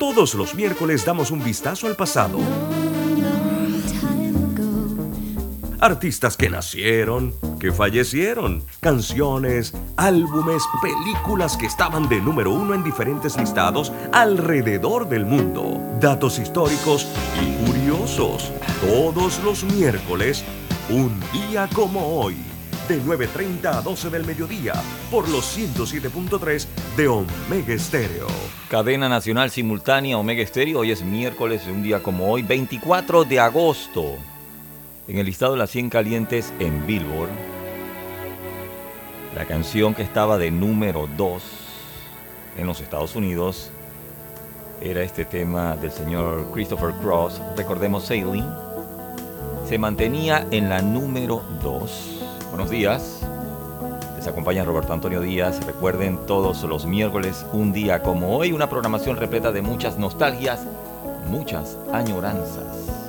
Todos los miércoles damos un vistazo al pasado. Artistas que nacieron, que fallecieron, canciones, álbumes, películas que estaban de número uno en diferentes listados alrededor del mundo, datos históricos y curiosos. Todos los miércoles, un día como hoy de 9.30 a 12 del mediodía por los 107.3 de Omega Estéreo. Cadena Nacional Simultánea Omega Estéreo. Hoy es miércoles, un día como hoy, 24 de agosto. En el listado de las 100 calientes en Billboard, la canción que estaba de número 2 en los Estados Unidos era este tema del señor Christopher Cross, recordemos Sailing, se mantenía en la número 2 Buenos días. Les acompaña Roberto Antonio Díaz. Recuerden todos los miércoles, un día como hoy, una programación repleta de muchas nostalgias, muchas añoranzas.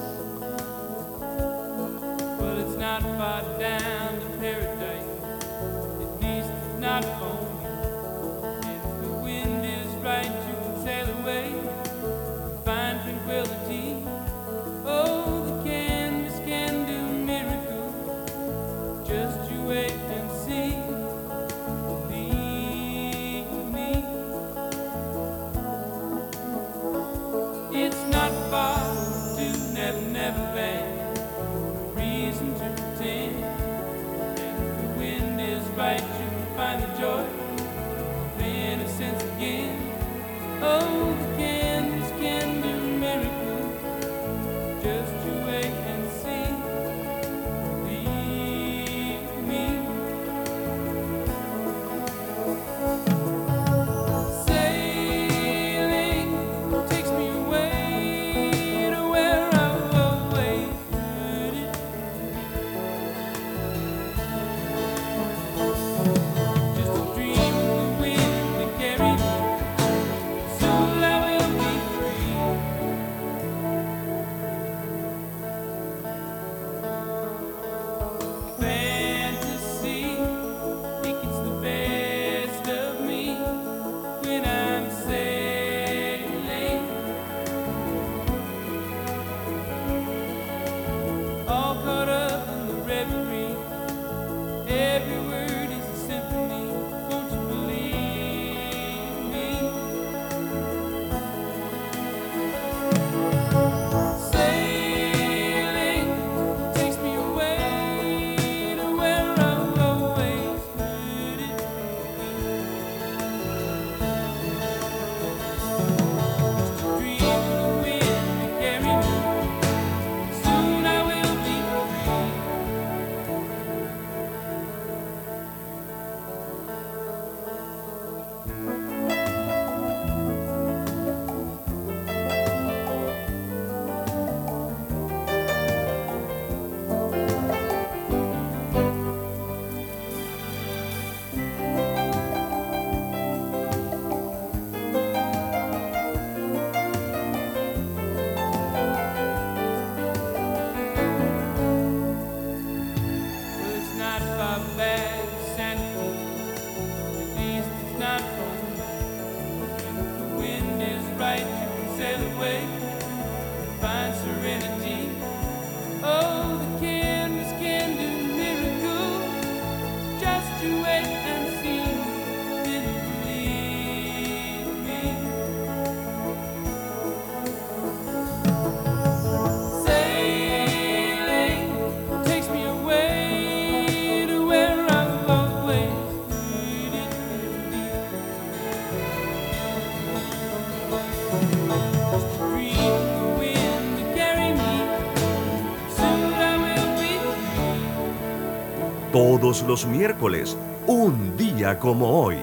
Los miércoles, un día como hoy.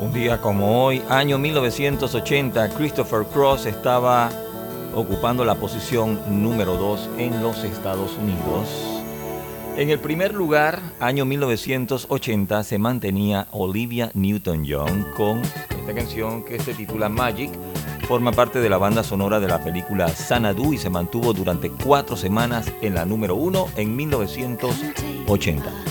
Un día como hoy, año 1980, Christopher Cross estaba ocupando la posición número 2 en los Estados Unidos. En el primer lugar, año 1980, se mantenía Olivia Newton-John con esta canción que se titula Magic Forma parte de la banda sonora de la película Sanadu y se mantuvo durante cuatro semanas en la número uno en 1980.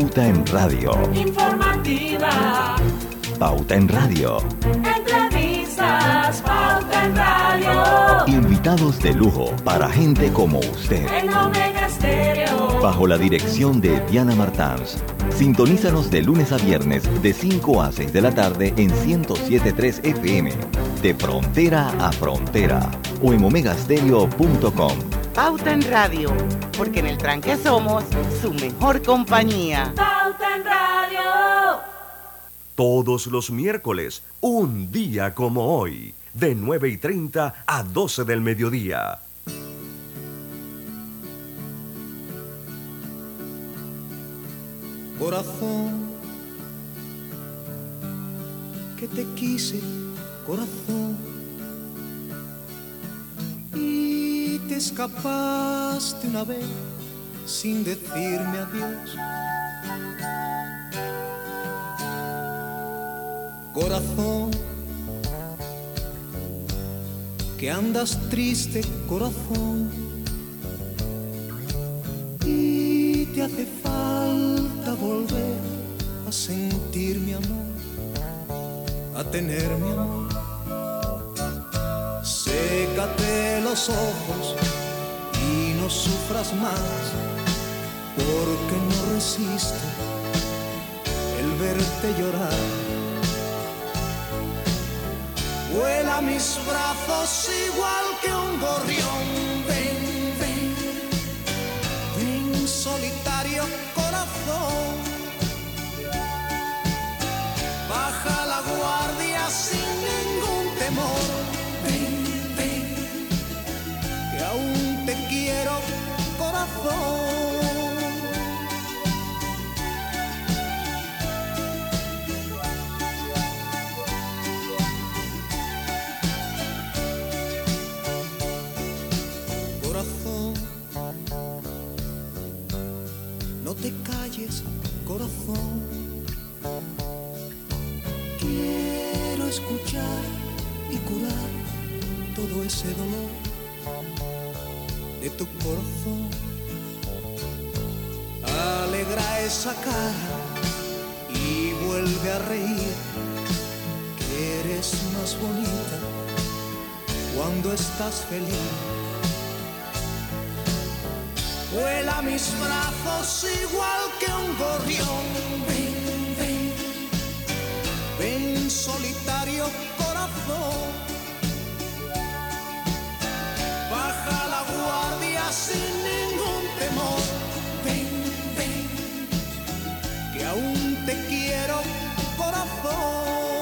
Pauta en Radio. Informativa. Pauta en Radio. Entrevistas. Pauta en Radio. Invitados de lujo para gente como usted. En Omega Stereo. Bajo la dirección de Diana Martans. Sintonízanos de lunes a viernes de 5 a 6 de la tarde en 107.3 FM. De frontera a frontera. O en omegastereo.com. Pauta en Radio, porque en el tranque somos su mejor compañía. Pauta en Radio. Todos los miércoles, un día como hoy, de 9 y 30 a 12 del mediodía. Corazón, que te quise, corazón, escapaste una vez sin decirme adiós. Corazón, que andas triste, corazón, y te hace falta volver a sentir mi amor, a tener mi amor. Sécate los ojos y no sufras más, porque no resisto el verte llorar. Vuela mis brazos igual que un gorrión, ven, ven, ven solitario corazón. corazón. Corazón, no te calles, corazón. Quiero escuchar y curar todo ese dolor de tu corazón. Alegra esa cara y vuelve a reír, que eres más bonita cuando estás feliz. Vuela mis brazos igual que un gorrión. Ven, ven, ven solitario corazón. Baja la guardia sin aún te quiero corazón.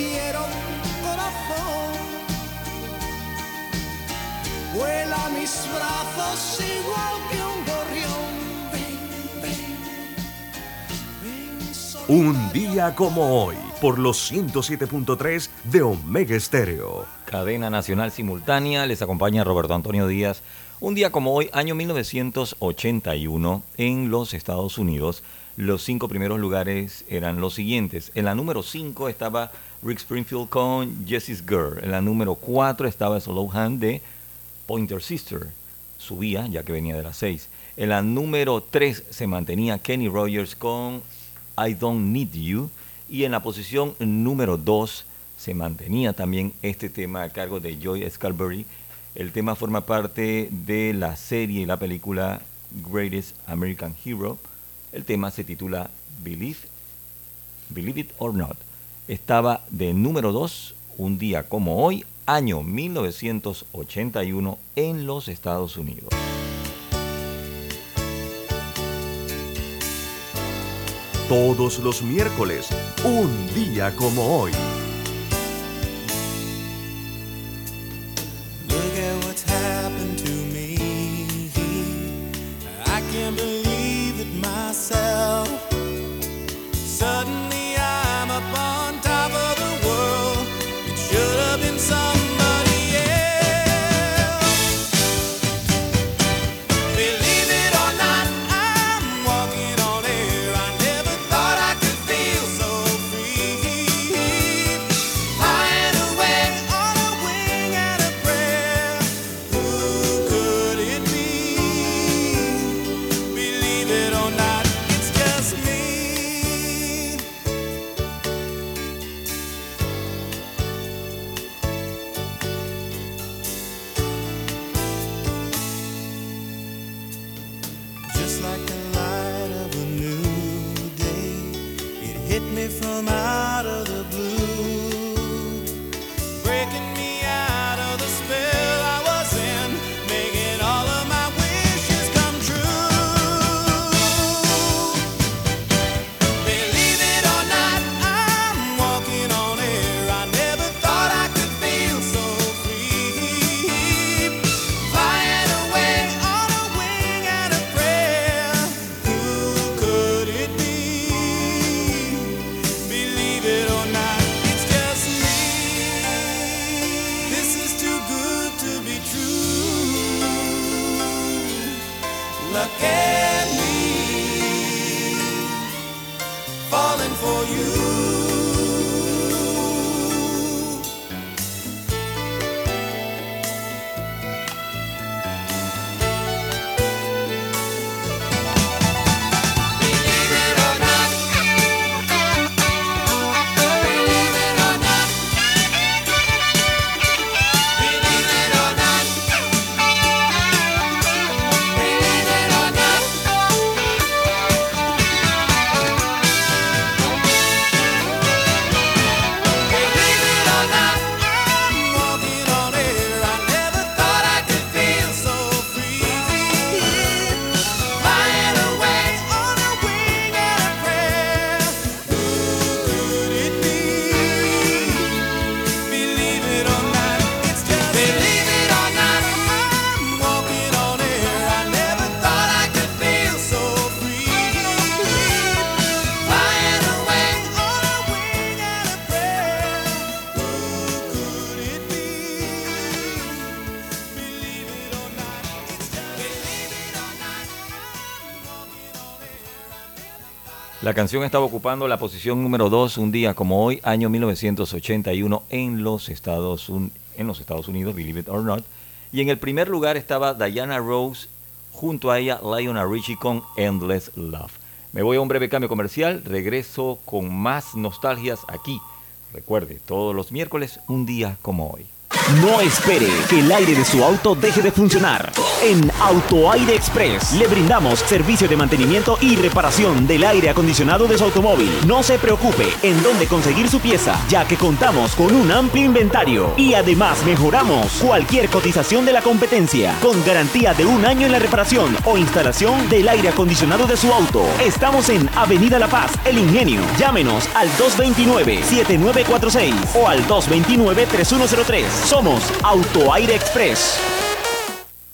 Quiero corazón. Vuela a mis brazos igual que un gorrión. Un día como hoy, por los 107.3 de Omega Estéreo. Cadena Nacional Simultánea, les acompaña Roberto Antonio Díaz. Un día como hoy, año 1981, en los Estados Unidos, los cinco primeros lugares eran los siguientes. En la número 5 estaba Rick Springfield con Jessie's Girl. En la número 4 estaba Slow Hand de Pointer Sister. Subía, ya que venía de las 6. En la número 3 se mantenía Kenny Rogers con I Don't Need You. Y en la posición número 2 se mantenía también este tema a cargo de Joy Scalbury. El tema forma parte de la serie y la película Greatest American Hero. El tema se titula Believe, Believe It or Not. Estaba de número 2 un día como hoy, año 1981, en los Estados Unidos. Todos los miércoles, un día como hoy. Canción estaba ocupando la posición número 2 un día como hoy, año 1981, en los, Estados en los Estados Unidos, believe it or not. Y en el primer lugar estaba Diana Rose, junto a ella Lionel Richie con Endless Love. Me voy a un breve cambio comercial, regreso con más nostalgias aquí. Recuerde, todos los miércoles, un día como hoy. No espere que el aire de su auto deje de funcionar. En Auto Aire Express le brindamos servicio de mantenimiento y reparación del aire acondicionado de su automóvil. No se preocupe en dónde conseguir su pieza, ya que contamos con un amplio inventario y además mejoramos cualquier cotización de la competencia con garantía de un año en la reparación o instalación del aire acondicionado de su auto. Estamos en Avenida La Paz, El Ingenio. Llámenos al 229-7946 o al 229-3103. Somos Auto Aire Express.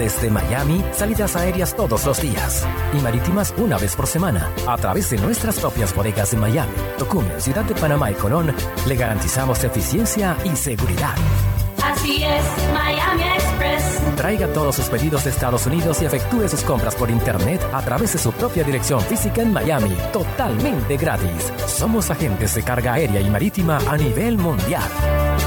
Desde Miami, salidas aéreas todos los días y marítimas una vez por semana. A través de nuestras propias bodegas en Miami, Tocumen, Ciudad de Panamá y Colón, le garantizamos eficiencia y seguridad. Así es, Miami Express. Traiga todos sus pedidos de Estados Unidos y efectúe sus compras por internet a través de su propia dirección física en Miami, totalmente gratis. Somos agentes de carga aérea y marítima a nivel mundial.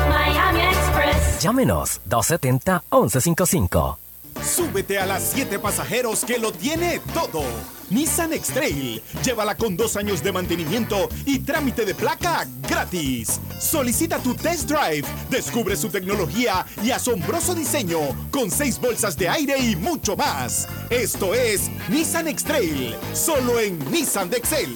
Miami Express. Llámenos 270-1155. Súbete a las 7 pasajeros que lo tiene todo. Nissan X-Trail. Llévala con dos años de mantenimiento y trámite de placa gratis. Solicita tu test drive. Descubre su tecnología y asombroso diseño con seis bolsas de aire y mucho más. Esto es Nissan X-Trail. Solo en Nissan de Excel.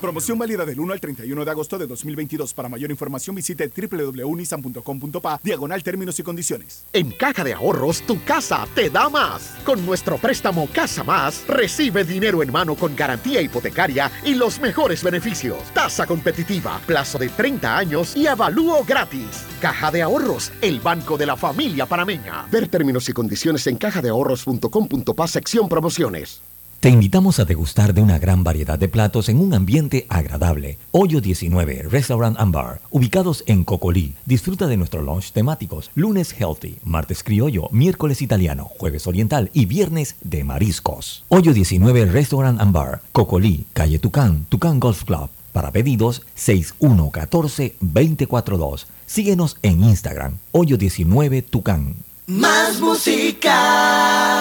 Promoción válida del 1 al 31 de agosto de 2022. Para mayor información visite www.nissan.com.pa diagonal términos y condiciones. En Caja de Ahorros, tu casa te da más. Con nuestro préstamo Casa Más, recibe dinero en mano con garantía hipotecaria y los mejores beneficios. Tasa competitiva, plazo de 30 años y avalúo gratis. Caja de Ahorros, el banco de la familia panameña. Ver términos y condiciones en cajadeahorros.com.pa sección promociones. Te invitamos a degustar de una gran variedad de platos en un ambiente agradable. Hoyo 19, Restaurant and Bar, ubicados en Cocolí. Disfruta de nuestros lunch temáticos. Lunes healthy, martes criollo, miércoles italiano, jueves oriental y viernes de mariscos. Hoyo 19, Restaurant and Bar, Cocolí, calle Tucán, Tucán Golf Club. Para pedidos 6114-242. Síguenos en Instagram, Hoyo 19 Tucán. Más música.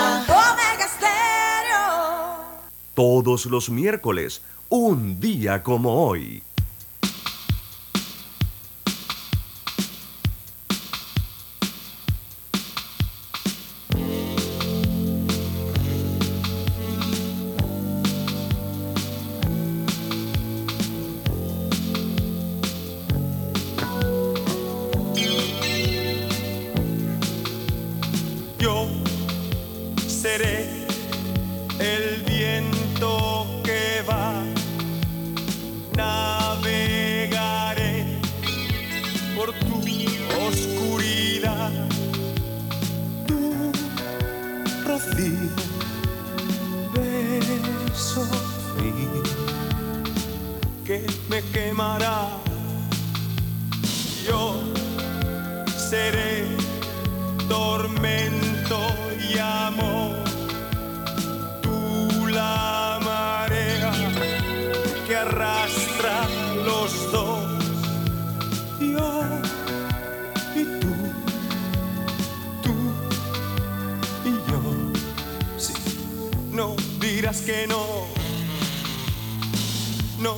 Todos los miércoles, un día como hoy.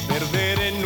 perder en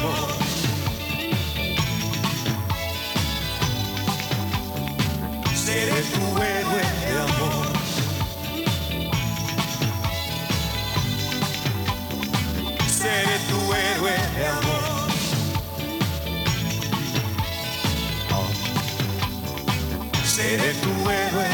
amor. Seré tu héroe de amor. Seré tu héroe de amor. Seré tu héroe.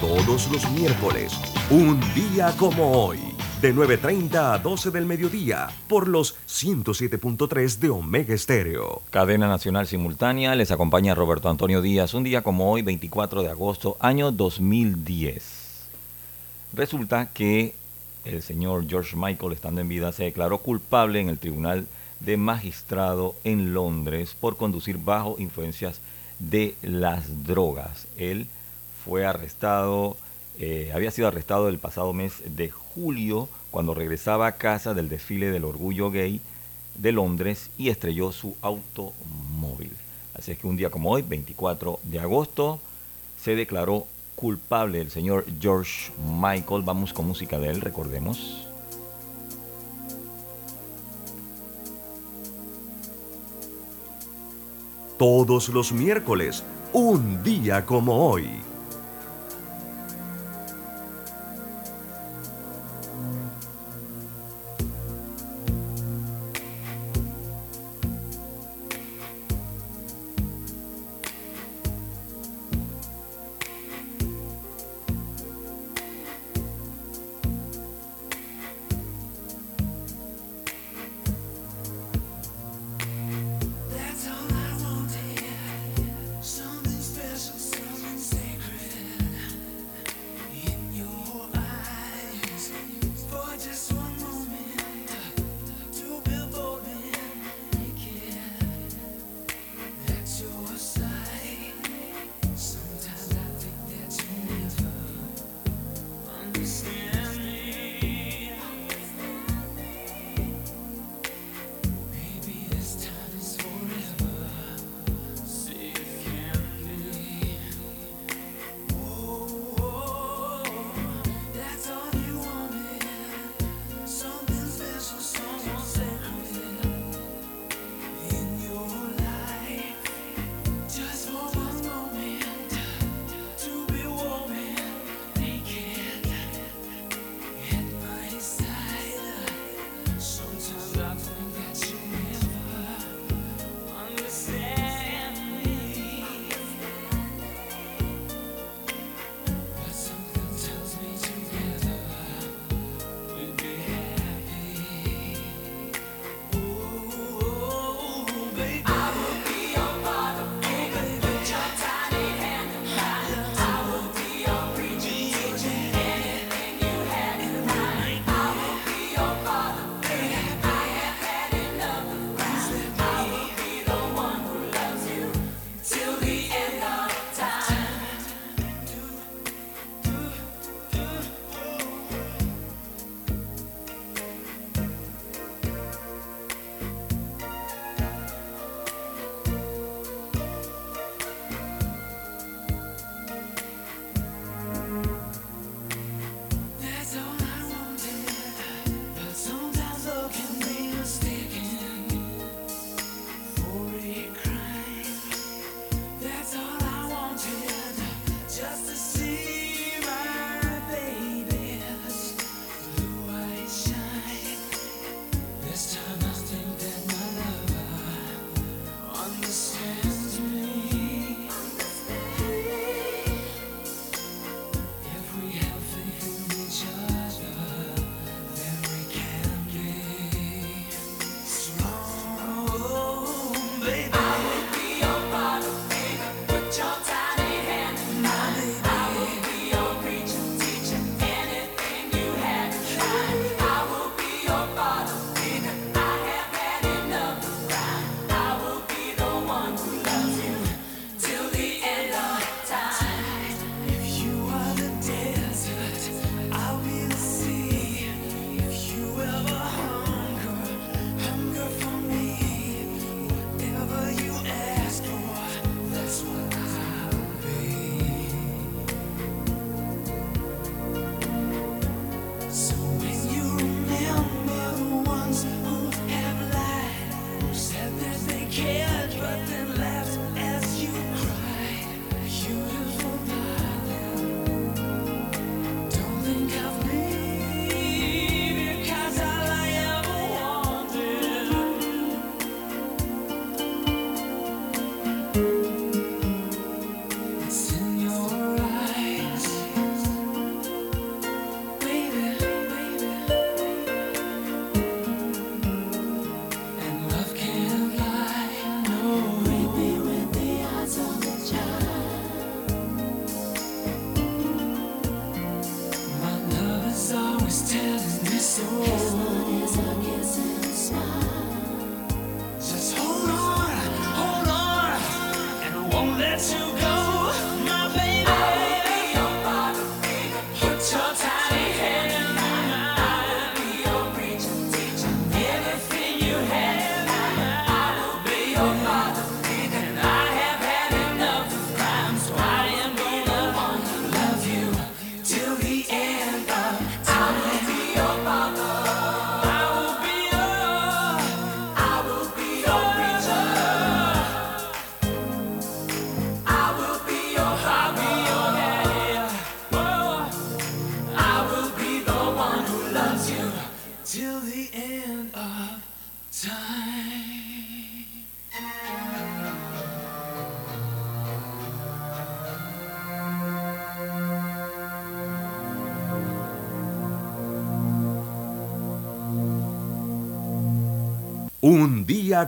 Todos los miércoles, un día como hoy, de 9.30 a 12 del mediodía, por los 107.3 de Omega Estéreo. Cadena Nacional Simultánea, les acompaña Roberto Antonio Díaz, un día como hoy, 24 de agosto, año 2010. Resulta que el señor George Michael, estando en vida, se declaró culpable en el Tribunal de Magistrado en Londres por conducir bajo influencias de las drogas. Él fue arrestado, eh, había sido arrestado el pasado mes de julio cuando regresaba a casa del desfile del orgullo gay de Londres y estrelló su automóvil. Así es que un día como hoy, 24 de agosto, se declaró culpable el señor George Michael. Vamos con música de él, recordemos. Todos los miércoles, un día como hoy.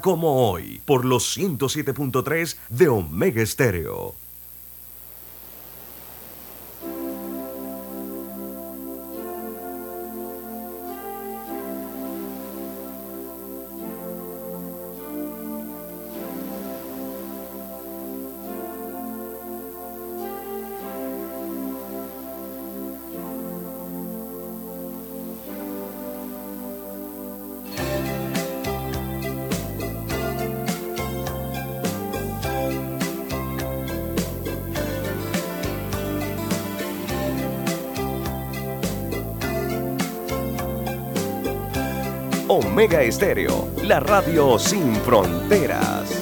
como hoy por los 107.3 de Omega Estéreo. Estéreo, la radio sin fronteras.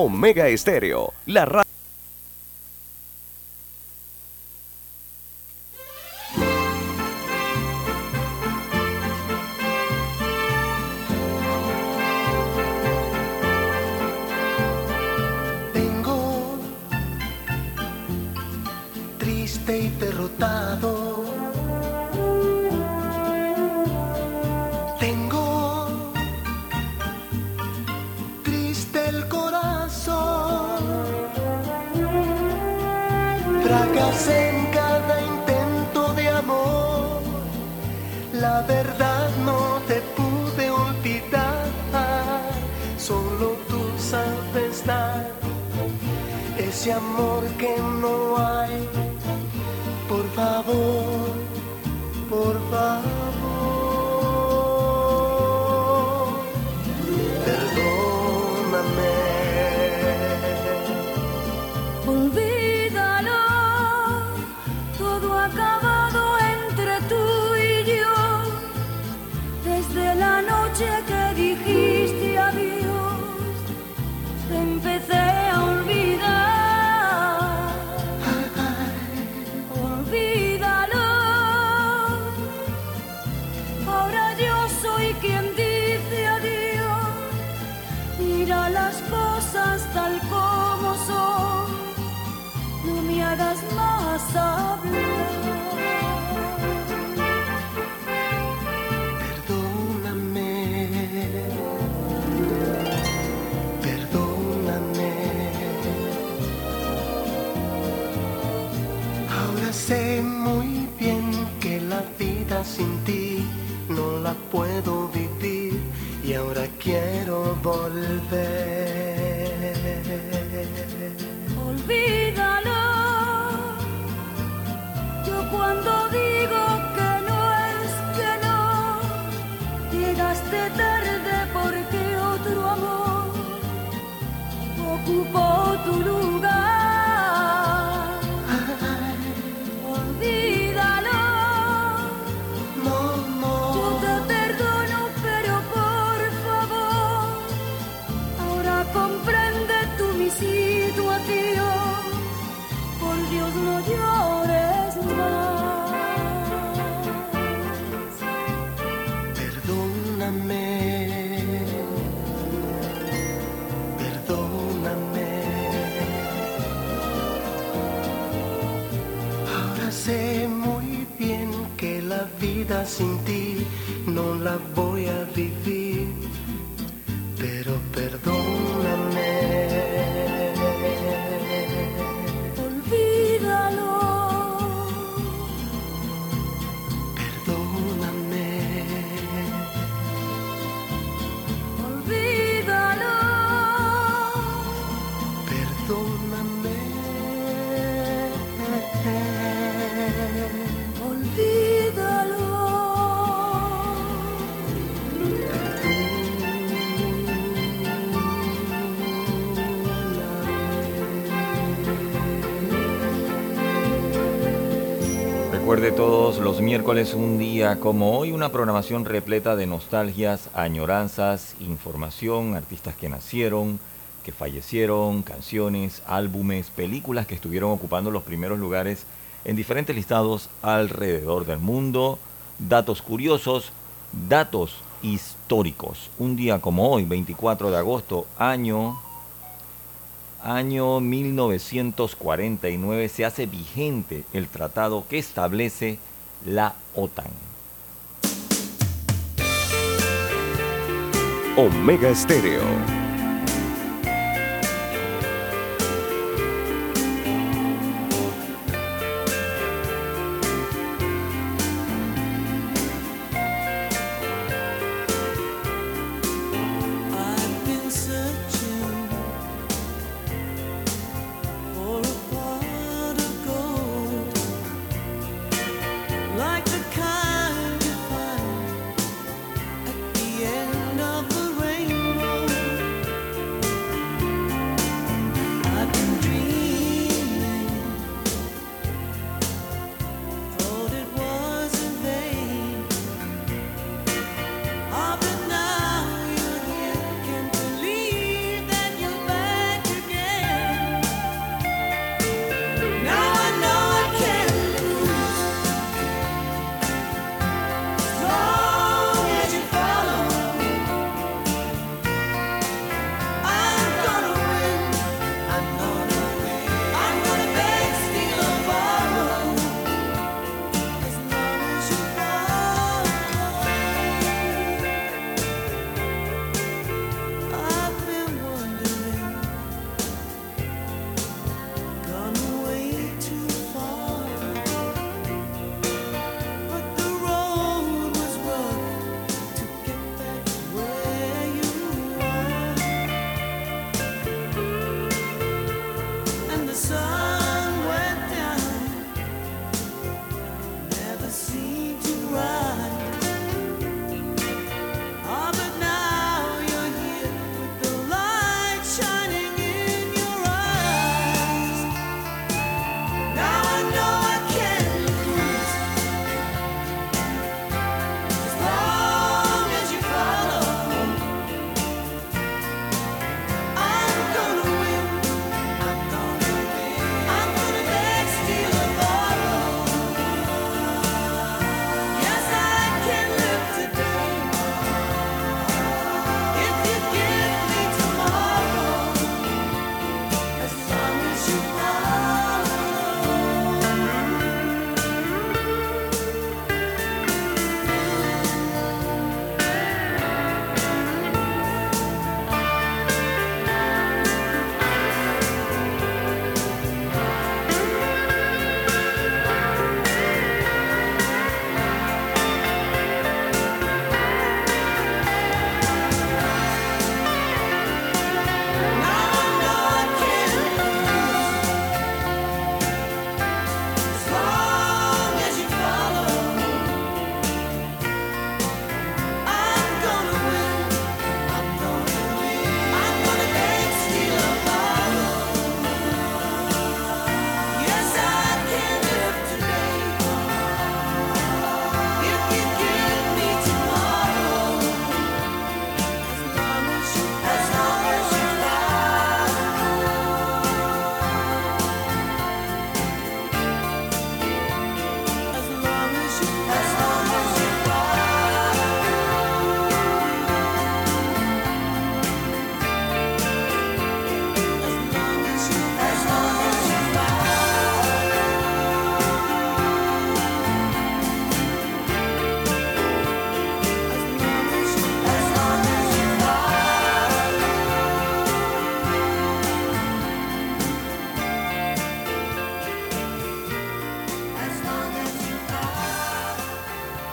Omega Estéreo, la radio. sentì, non la voglio Recuerde todos los miércoles un día como hoy una programación repleta de nostalgias, añoranzas, información, artistas que nacieron, que fallecieron, canciones, álbumes, películas que estuvieron ocupando los primeros lugares en diferentes listados alrededor del mundo, datos curiosos, datos históricos. Un día como hoy, 24 de agosto, año año 1949 se hace vigente el tratado que establece la OTAN. Omega Estéreo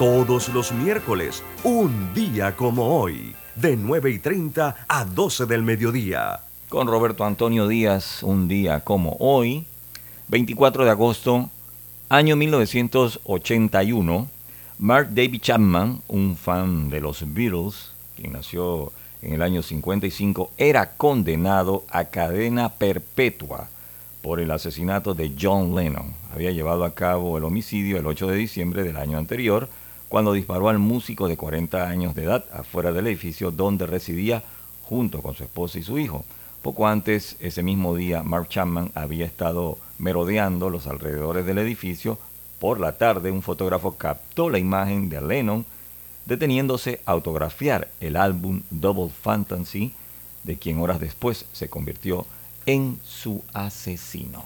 Todos los miércoles, un día como hoy, de 9 y 30 a 12 del mediodía. Con Roberto Antonio Díaz, un día como hoy, 24 de agosto, año 1981, Mark David Chapman, un fan de los Beatles, quien nació en el año 55, era condenado a cadena perpetua por el asesinato de John Lennon. Había llevado a cabo el homicidio el 8 de diciembre del año anterior, cuando disparó al músico de 40 años de edad afuera del edificio donde residía junto con su esposa y su hijo. Poco antes, ese mismo día, Mark Chapman había estado merodeando los alrededores del edificio. Por la tarde, un fotógrafo captó la imagen de Lennon deteniéndose a autografiar el álbum Double Fantasy, de quien horas después se convirtió en su asesino.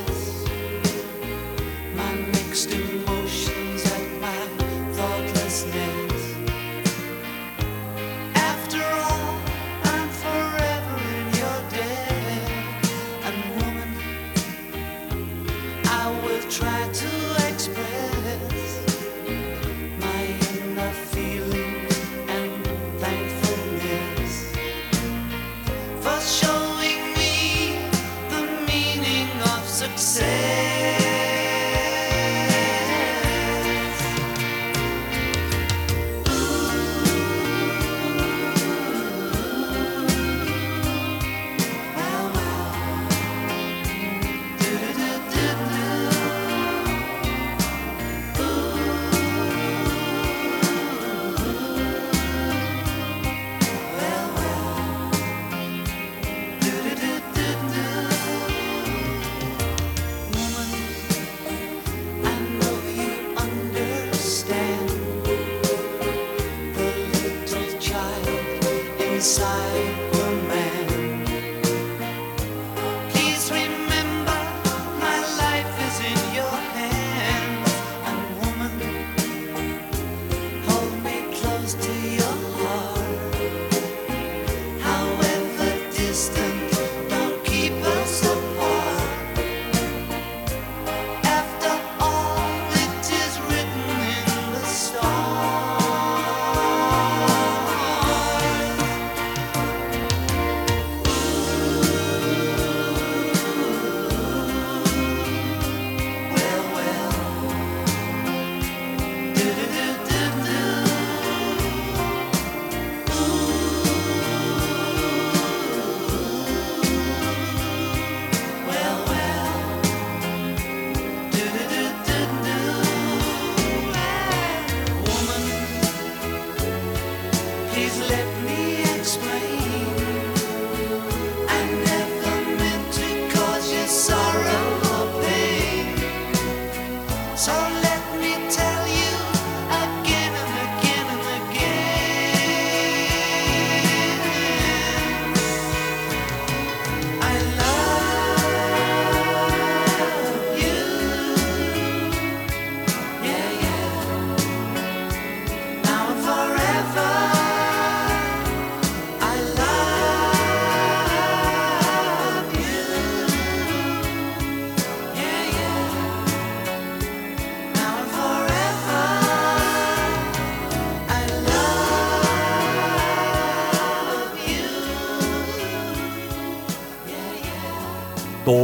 success.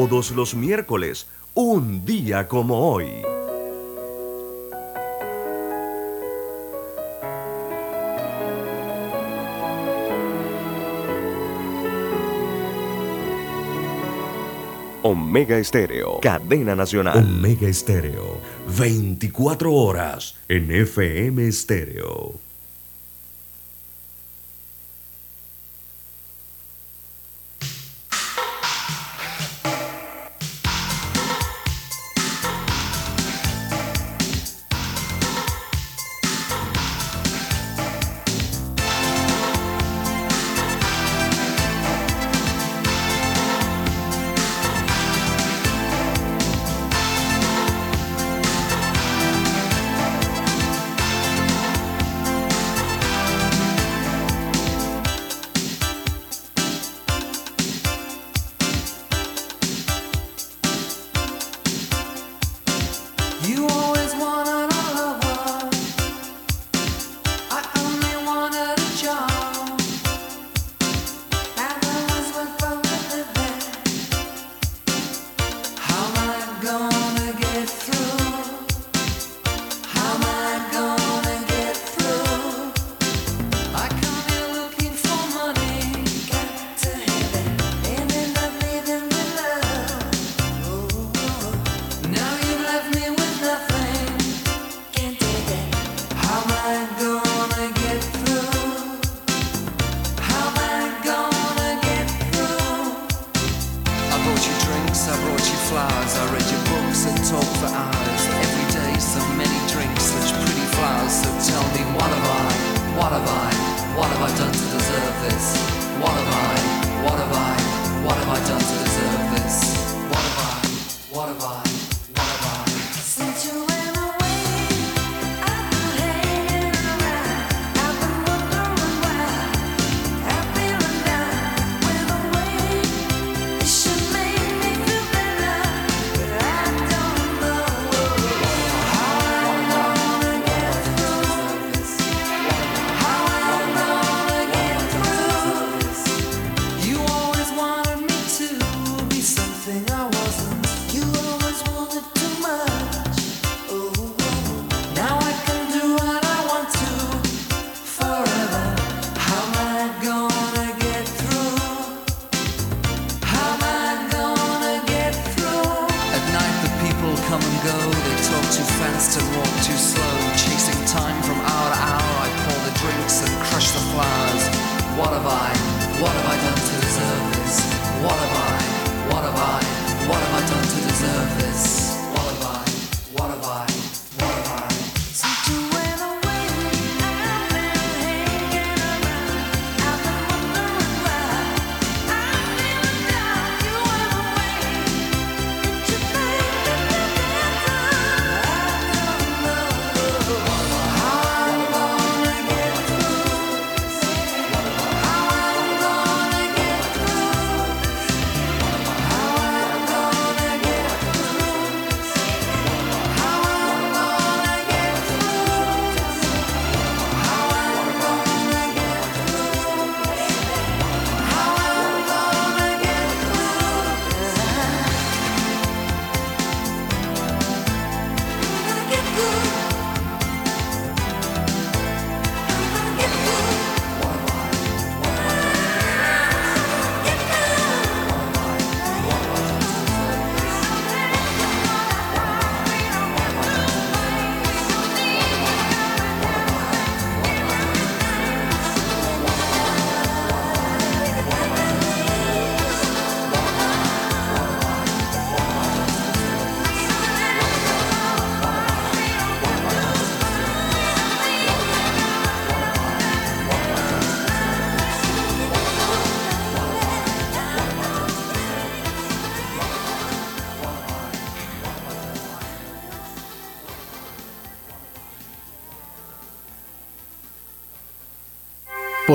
Todos los miércoles, un día como hoy. Omega Estéreo, cadena nacional. Omega Estéreo, 24 horas en FM Estéreo.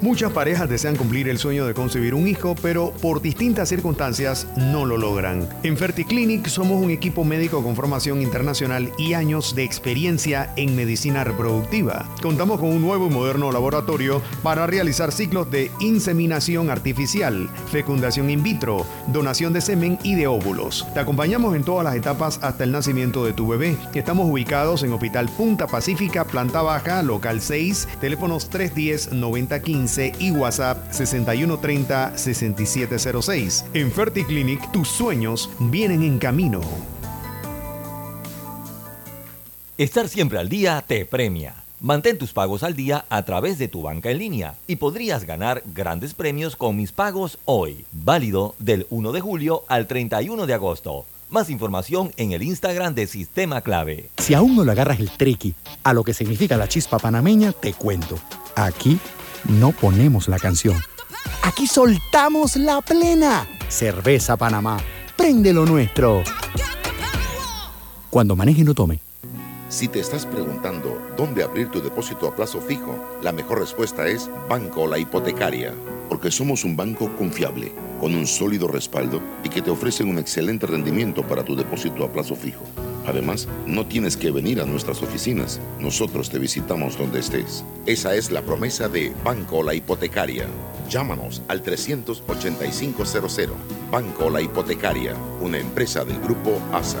Muchas parejas desean cumplir el sueño de concebir un hijo, pero por distintas circunstancias no lo logran. En FertiClinic somos un equipo médico con formación internacional y años de experiencia en medicina reproductiva. Contamos con un nuevo y moderno laboratorio para realizar ciclos de inseminación artificial, fecundación in vitro, donación de semen y de óvulos. Te acompañamos en todas las etapas hasta el nacimiento de tu bebé. Estamos ubicados en Hospital Punta Pacífica, planta baja, local 6, teléfonos 310-9015 y WhatsApp 6130-6706. En FertiClinic, tus sueños vienen en camino. Estar siempre al día te premia. Mantén tus pagos al día a través de tu banca en línea y podrías ganar grandes premios con mis pagos hoy. Válido del 1 de julio al 31 de agosto. Más información en el Instagram de Sistema Clave. Si aún no le agarras el triqui a lo que significa la chispa panameña, te cuento. Aquí no ponemos la canción. Aquí soltamos la plena. Cerveza Panamá. Prende lo nuestro. Cuando maneje no tome. Si te estás preguntando dónde abrir tu depósito a plazo fijo, la mejor respuesta es Banco La Hipotecaria, porque somos un banco confiable, con un sólido respaldo y que te ofrecen un excelente rendimiento para tu depósito a plazo fijo. Además, no tienes que venir a nuestras oficinas, nosotros te visitamos donde estés. Esa es la promesa de Banco La Hipotecaria. Llámanos al 38500. Banco La Hipotecaria, una empresa del grupo ASA.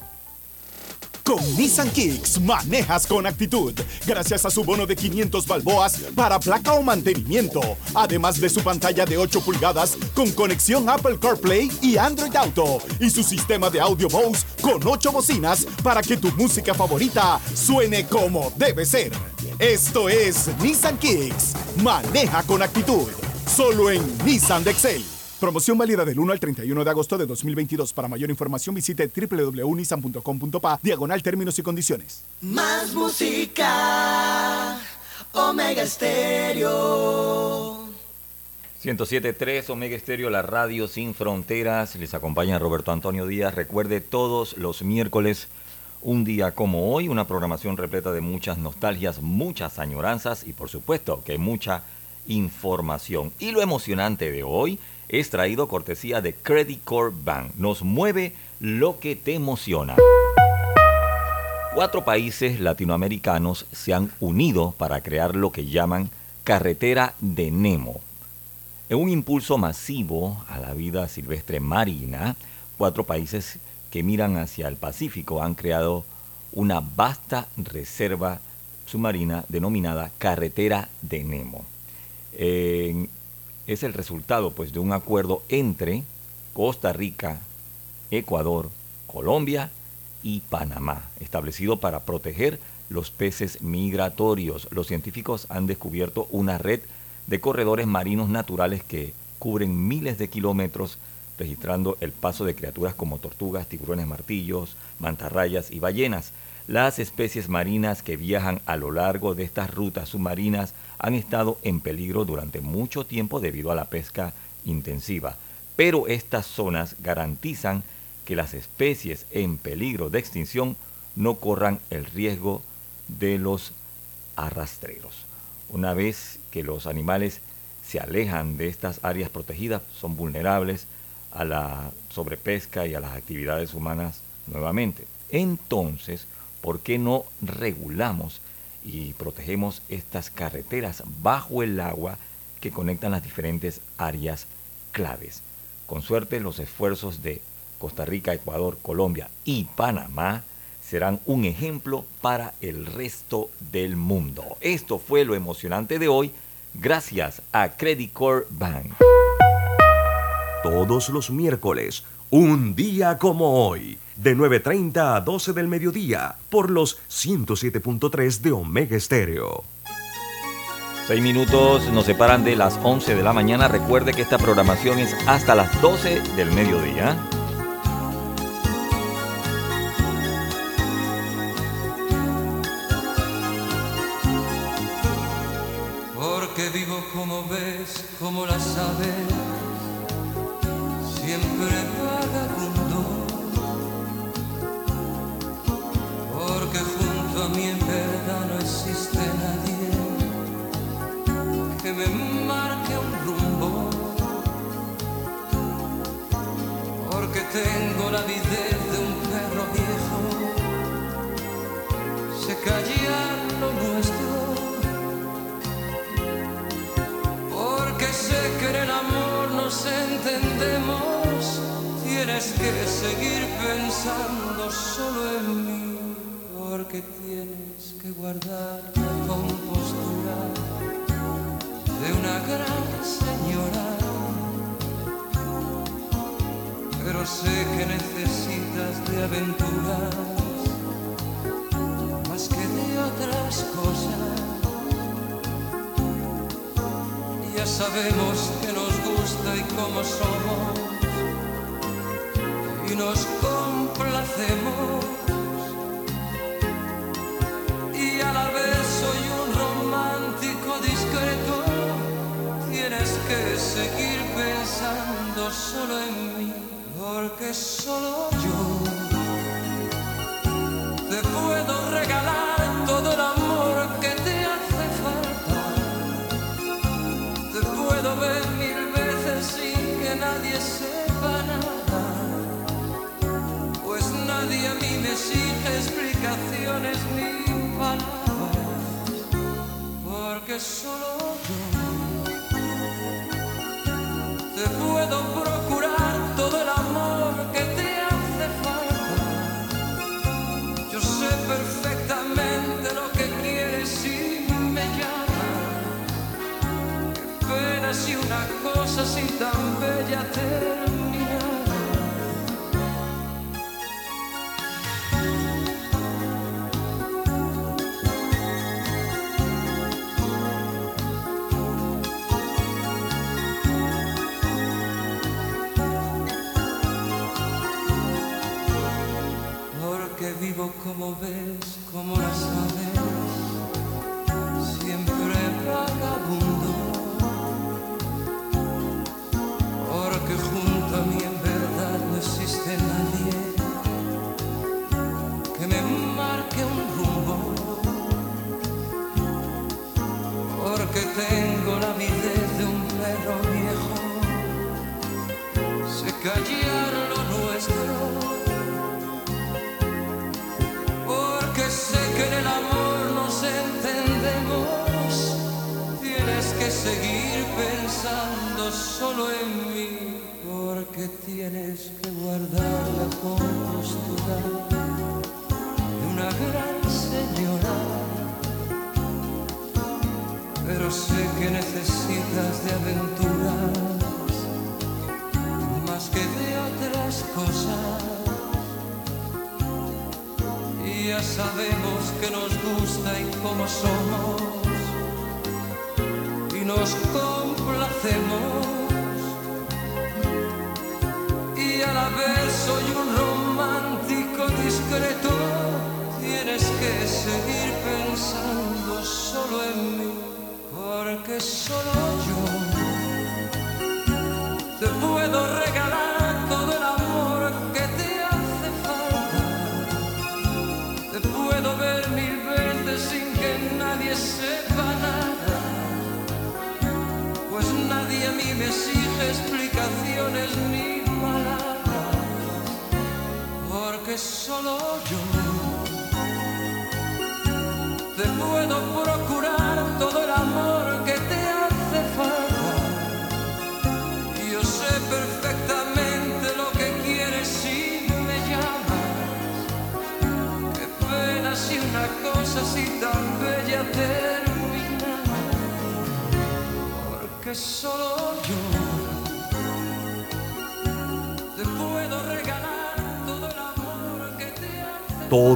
Con Nissan Kicks manejas con actitud, gracias a su bono de 500 balboas para placa o mantenimiento, además de su pantalla de 8 pulgadas con conexión Apple CarPlay y Android Auto, y su sistema de audio Bose con 8 bocinas para que tu música favorita suene como debe ser. Esto es Nissan Kicks, maneja con actitud, solo en Nissan de Excel. Promoción válida del 1 al 31 de agosto de 2022. Para mayor información visite www.nissan.com.pa diagonal términos y condiciones. Más música, Omega Stereo. 107.3 Omega Estéreo, la radio sin fronteras. Les acompaña Roberto Antonio Díaz. Recuerde todos los miércoles, un día como hoy, una programación repleta de muchas nostalgias, muchas añoranzas y por supuesto que mucha información. Y lo emocionante de hoy es traído cortesía de Credit Corp Bank. Nos mueve lo que te emociona. Cuatro países latinoamericanos se han unido para crear lo que llaman Carretera de Nemo. En un impulso masivo a la vida silvestre marina, cuatro países que miran hacia el Pacífico han creado una vasta reserva submarina denominada Carretera de Nemo. En es el resultado pues de un acuerdo entre Costa Rica, Ecuador, Colombia y Panamá, establecido para proteger los peces migratorios. Los científicos han descubierto una red de corredores marinos naturales que cubren miles de kilómetros, registrando el paso de criaturas como tortugas, tiburones martillos, mantarrayas y ballenas. Las especies marinas que viajan a lo largo de estas rutas submarinas han estado en peligro durante mucho tiempo debido a la pesca intensiva, pero estas zonas garantizan que las especies en peligro de extinción no corran el riesgo de los arrastreros. Una vez que los animales se alejan de estas áreas protegidas, son vulnerables a la sobrepesca y a las actividades humanas nuevamente. Entonces, ¿por qué no regulamos y protegemos estas carreteras bajo el agua que conectan las diferentes áreas claves? Con suerte, los esfuerzos de Costa Rica, Ecuador, Colombia y Panamá serán un ejemplo para el resto del mundo. Esto fue lo emocionante de hoy, gracias a Credit Corp Bank. Todos los miércoles, un día como hoy, de 9.30 a 12 del mediodía, por los 107.3 de Omega Estéreo. Seis minutos nos separan de las 11 de la mañana. Recuerde que esta programación es hasta las 12 del mediodía. Porque vivo como ves, como las tengo la avidez de un perro viejo, se calla lo nuestro. Porque sé que en el amor nos entendemos, tienes que seguir pensando solo en mí, porque tienes que guardar la compostura de una gran señora. pero sé que necesitas de aventuras más que de otras cosas. Ya sabemos que nos gusta y cómo somos y nos complacemos. Y a la vez soy un romántico discreto, tienes que seguir pensando solo en mí porque solo yo te puedo regalar todo el amor que te hace falta. Te puedo ver mil veces sin que nadie sepa nada pues nadie a mí me exige explicaciones ni palabras porque solo yo te puedo procurar todo el amor que te hace falta. Yo sé perfectamente lo que quieres si me llamas. Qué pena si una cosa así tan bella terminara como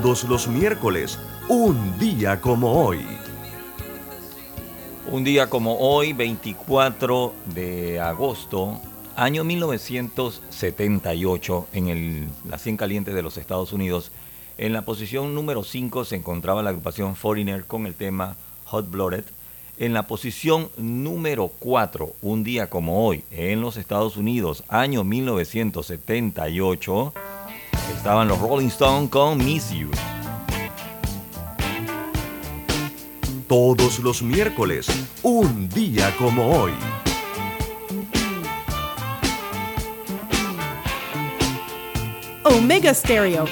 Todos los miércoles, un día como hoy. Un día como hoy, 24 de agosto, año 1978, en el, la 100 caliente de los Estados Unidos, en la posición número 5 se encontraba la agrupación Foreigner con el tema Hot Blooded. En la posición número 4, un día como hoy, en los Estados Unidos, año 1978, estaban los Rolling Stones con Miss You. Todos los miércoles, un día como hoy. Omega Stereo.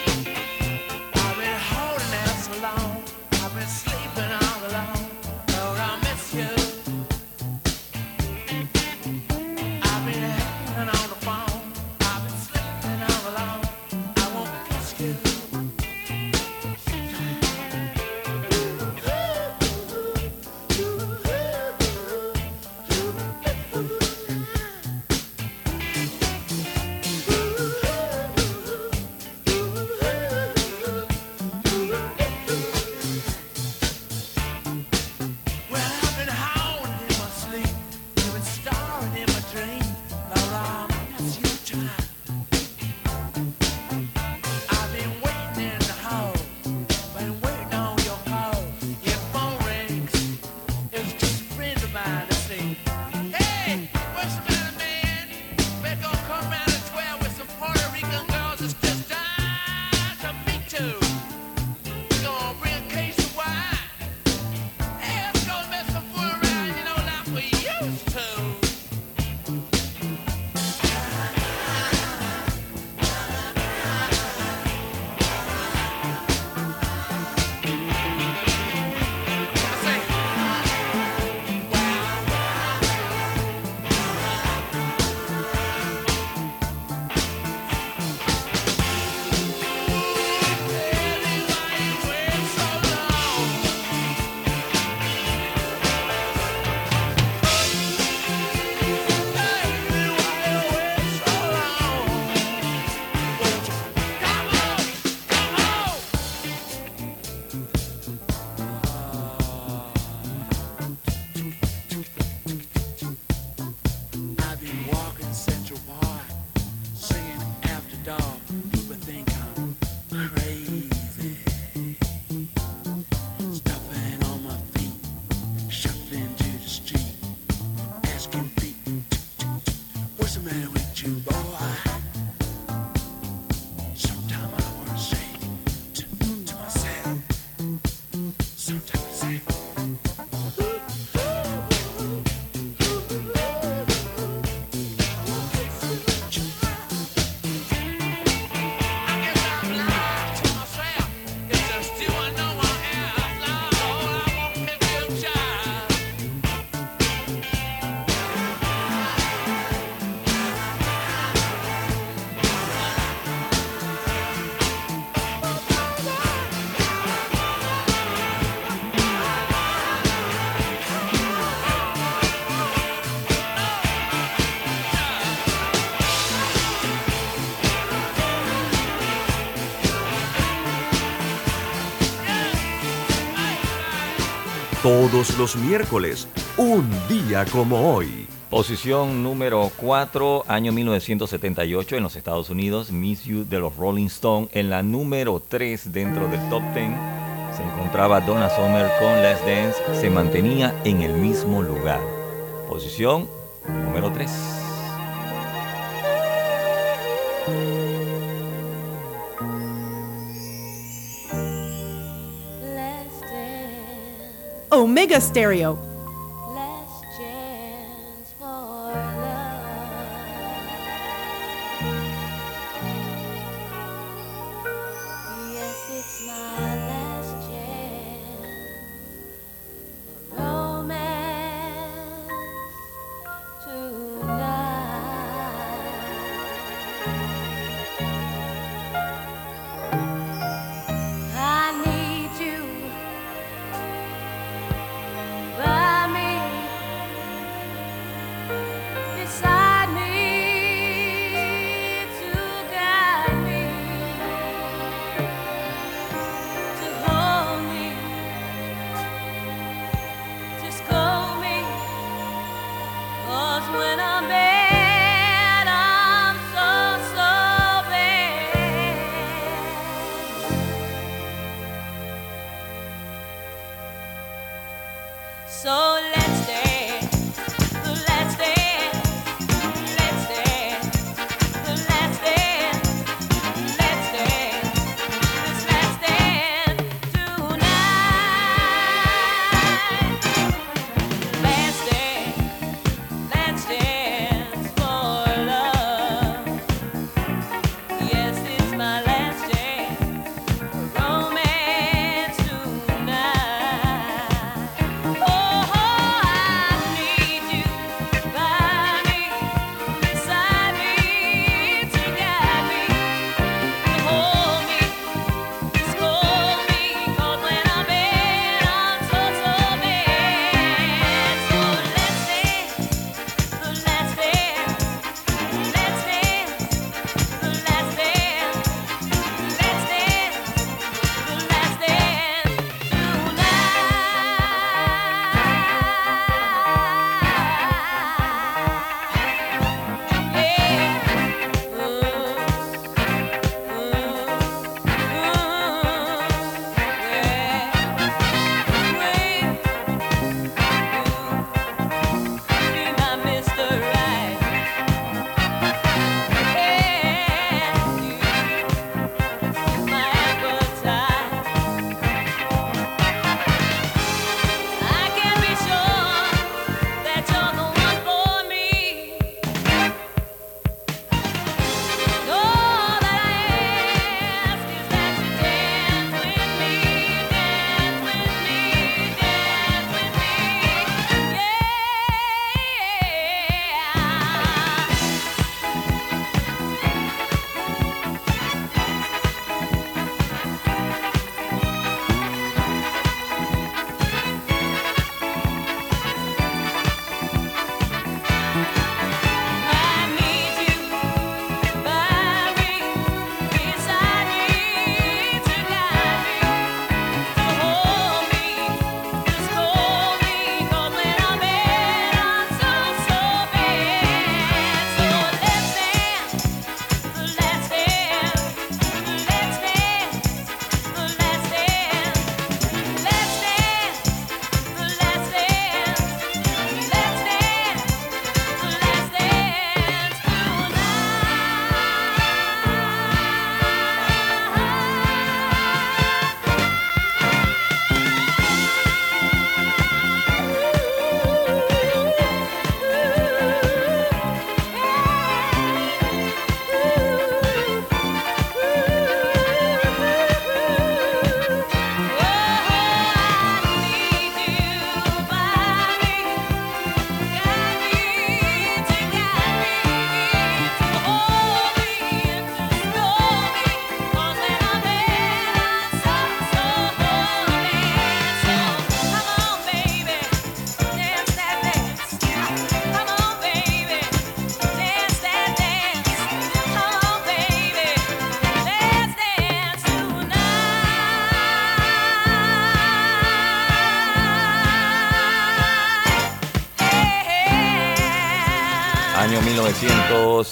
Todos los miércoles, un día como hoy. Posición número 4, año 1978 en los Estados Unidos, Miss You de los Rolling Stones. En la número 3 dentro del top 10 se encontraba Donna Summer con Let's Dance, se mantenía en el mismo lugar. Posición A stereo.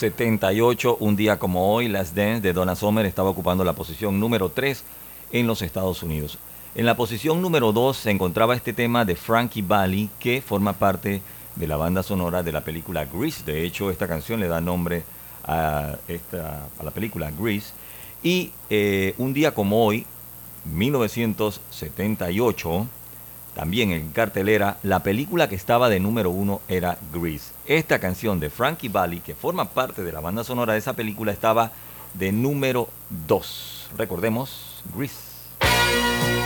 1978, un día como hoy, Last Dance de Donna Summer estaba ocupando la posición número 3 en los Estados Unidos. En la posición número 2 se encontraba este tema de Frankie Valli, que forma parte de la banda sonora de la película Grease. De hecho, esta canción le da nombre a, esta, a la película Grease. Y eh, un día como hoy, 1978, también en cartelera, la película que estaba de número uno era Grease. Esta canción de Frankie Valli, que forma parte de la banda sonora de esa película, estaba de número 2. Recordemos, Grease.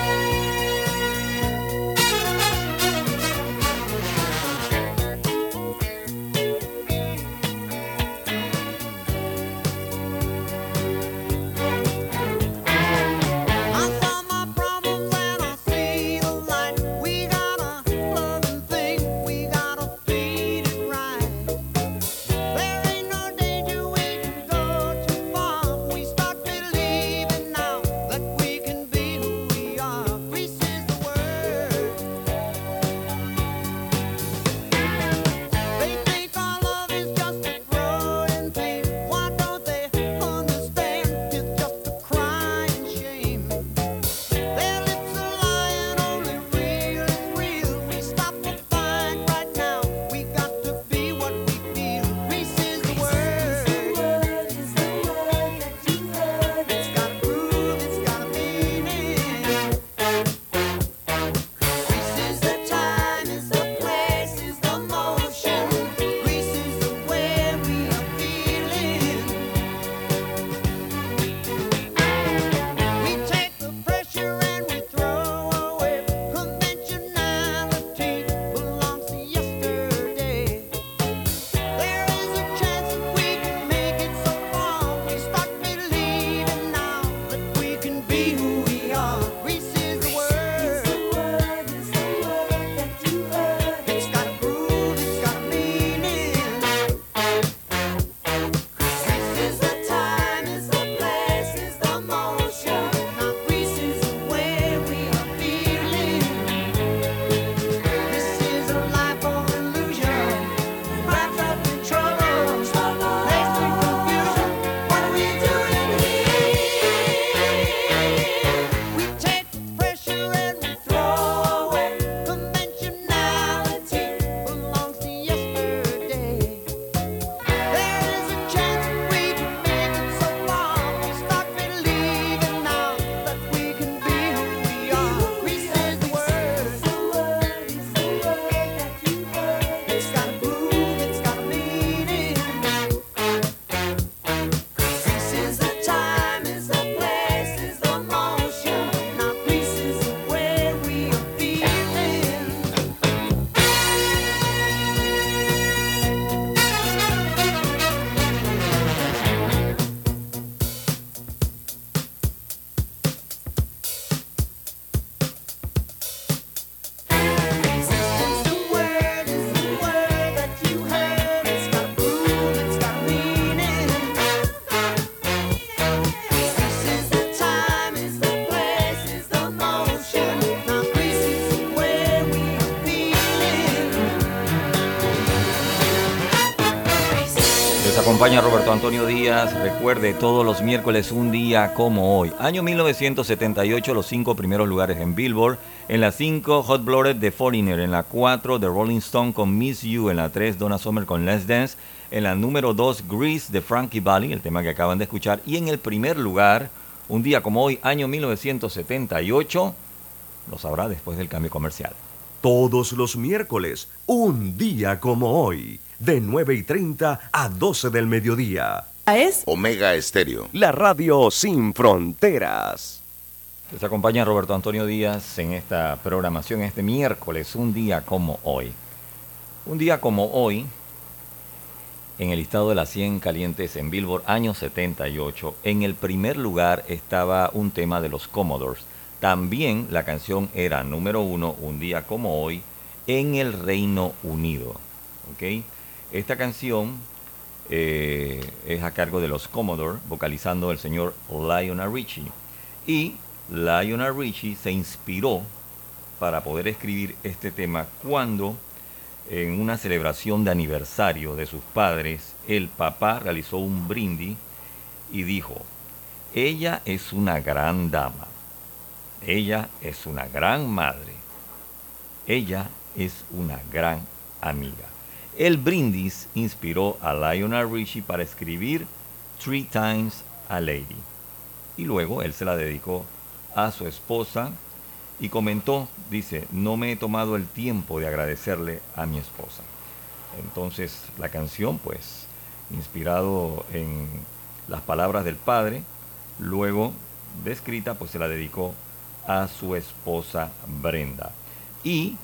Acompaña Roberto Antonio Díaz. Recuerde, todos los miércoles un día como hoy. Año 1978, los cinco primeros lugares en Billboard. En la 5, Hot Blooded de Foreigner. En la 4, The Rolling Stone con Miss You. En la 3, Donna Summer con Let's Dance. En la número 2, Grease de Frankie Valli, el tema que acaban de escuchar. Y en el primer lugar, un día como hoy, año 1978, lo sabrá después del cambio comercial. Todos los miércoles, un día como hoy, de 9 y 30 a 12 del mediodía. Es Omega Estéreo. La radio sin fronteras. Les acompaña Roberto Antonio Díaz en esta programación este miércoles, un día como hoy. Un día como hoy, en el listado de las 100 calientes en Billboard año 78, en el primer lugar estaba un tema de los Commodores. También la canción era número uno, un día como hoy, en el Reino Unido. ¿ok? Esta canción eh, es a cargo de los Commodore, vocalizando el señor Lionel Richie. Y Lionel Richie se inspiró para poder escribir este tema cuando en una celebración de aniversario de sus padres, el papá realizó un brindis y dijo, ella es una gran dama, ella es una gran madre, ella es una gran amiga. El brindis inspiró a Lionel Richie para escribir Three Times a Lady. Y luego él se la dedicó a su esposa y comentó, dice, no me he tomado el tiempo de agradecerle a mi esposa. Entonces la canción, pues, inspirado en las palabras del padre, luego descrita, pues se la dedicó a su esposa Brenda. Y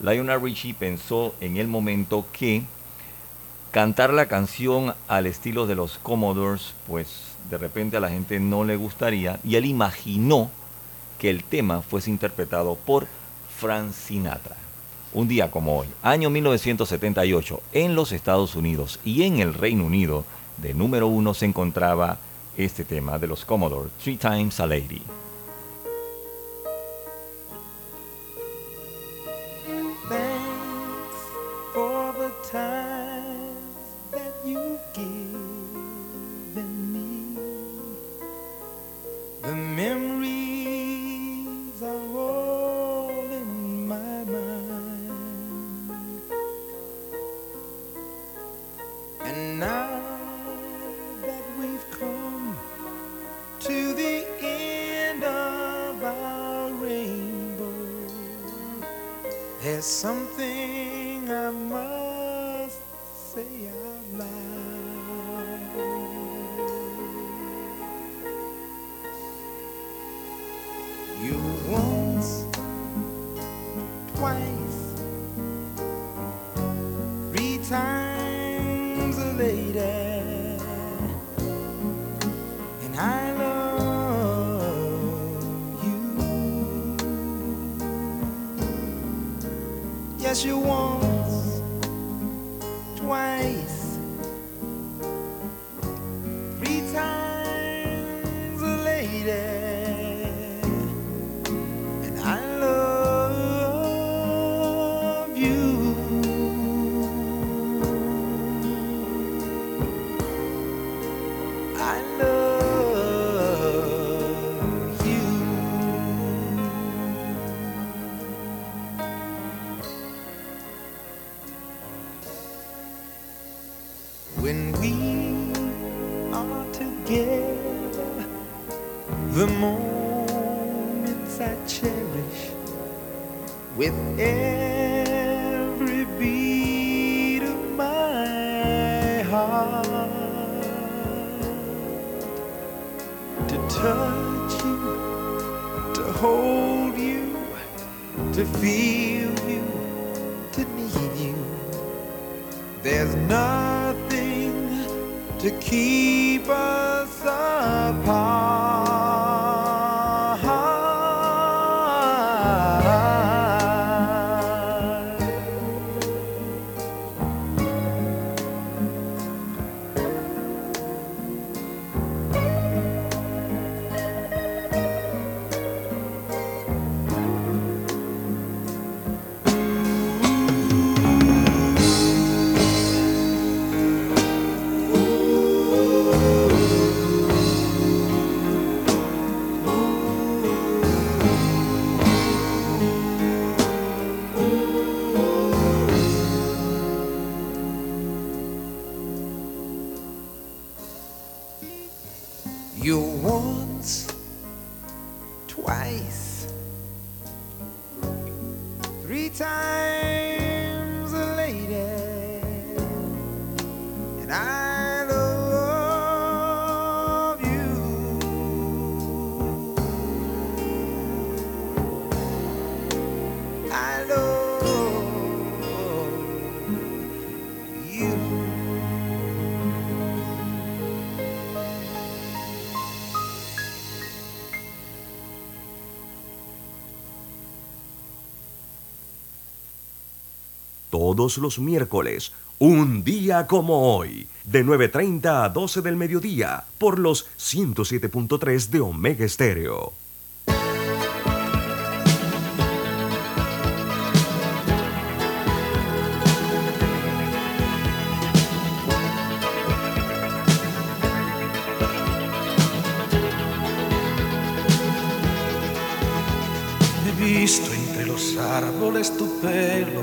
Lionel Richie pensó en el momento que cantar la canción al estilo de los Commodores, pues de repente a la gente no le gustaría, y él imaginó que el tema fuese interpretado por Frank Sinatra. Un día como hoy, año 1978, en los Estados Unidos y en el Reino Unido, de número uno se encontraba este tema de los Commodores, Three Times a Lady. Something todos los miércoles, un día como hoy, de 9.30 a 12 del mediodía, por los 107.3 de Omega Estéreo. He visto entre los árboles tu pelo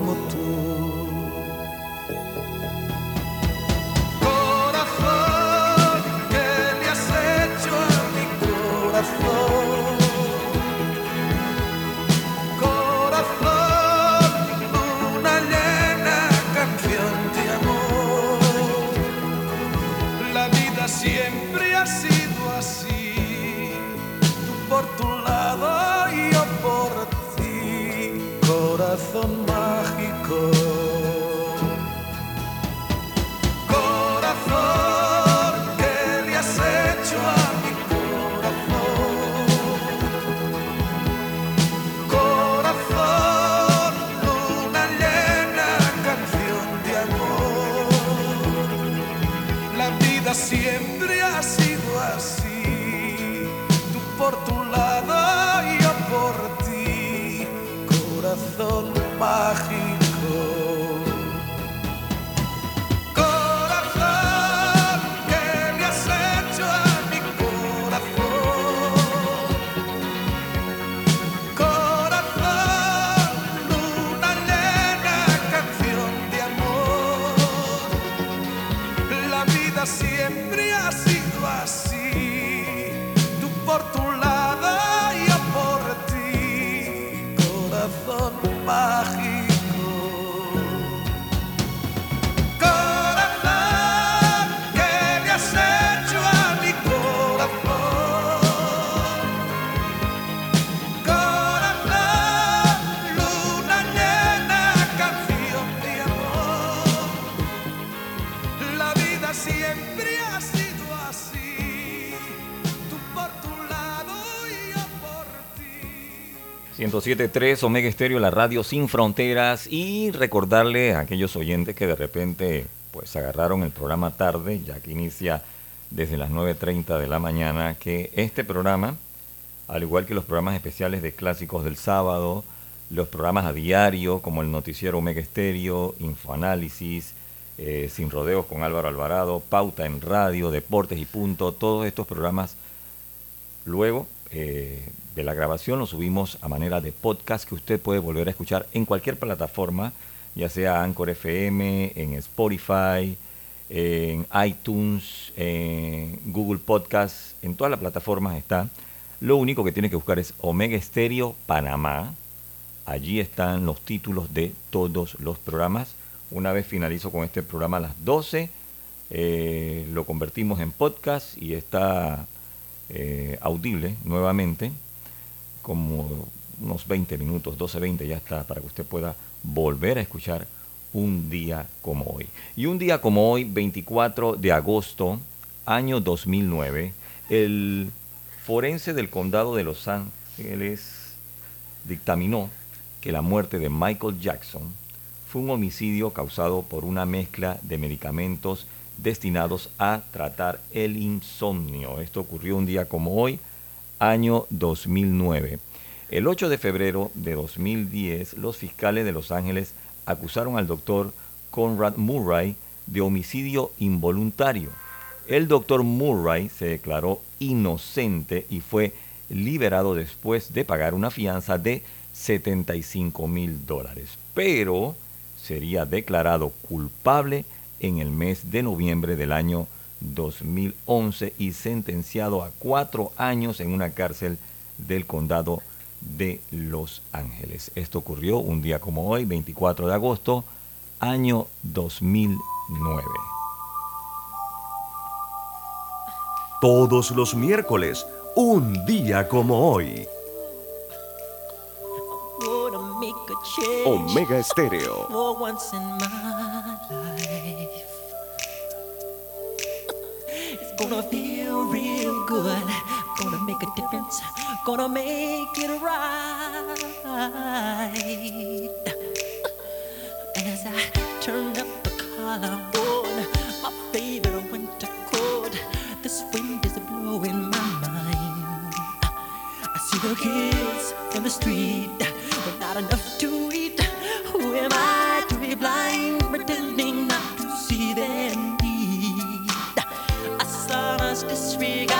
Como 107.3 Omega Estéreo, la radio sin fronteras. Y recordarle a aquellos oyentes que de repente pues agarraron el programa tarde, ya que inicia desde las 9.30 de la mañana, que este programa, al igual que los programas especiales de clásicos del sábado, los programas a diario como el noticiero Omega Estéreo, Infoanálisis, eh, Sin Rodeos con Álvaro Alvarado, Pauta en Radio, Deportes y Punto, todos estos programas Luego eh, de la grabación lo subimos a manera de podcast que usted puede volver a escuchar en cualquier plataforma, ya sea Anchor FM, en Spotify, en iTunes, en Google Podcast, en todas las plataformas está. Lo único que tiene que buscar es Omega Stereo Panamá. Allí están los títulos de todos los programas. Una vez finalizo con este programa a las 12, eh, lo convertimos en podcast y está eh, audible nuevamente, como unos 20 minutos, 12, 20 ya está, para que usted pueda volver a escuchar un día como hoy. Y un día como hoy, 24 de agosto, año 2009, el forense del condado de Los Ángeles dictaminó que la muerte de Michael Jackson fue un homicidio causado por una mezcla de medicamentos destinados a tratar el insomnio. Esto ocurrió un día como hoy, año 2009. El 8 de febrero de 2010, los fiscales de Los Ángeles acusaron al doctor Conrad Murray de homicidio involuntario. El doctor Murray se declaró inocente y fue liberado después de pagar una fianza de 75 mil dólares. Pero sería declarado culpable en el mes de noviembre del año 2011 y sentenciado a cuatro años en una cárcel del condado de Los Ángeles. Esto ocurrió un día como hoy, 24 de agosto, año 2009. todos los miércoles, un día como hoy. Omega Estéreo. Gonna feel real good. Gonna make a difference. Gonna make it right. As I turn up the collar on my favorite winter coat, this wind is blowing my mind. I see the kids in the street with not enough to eat. Who am I We got.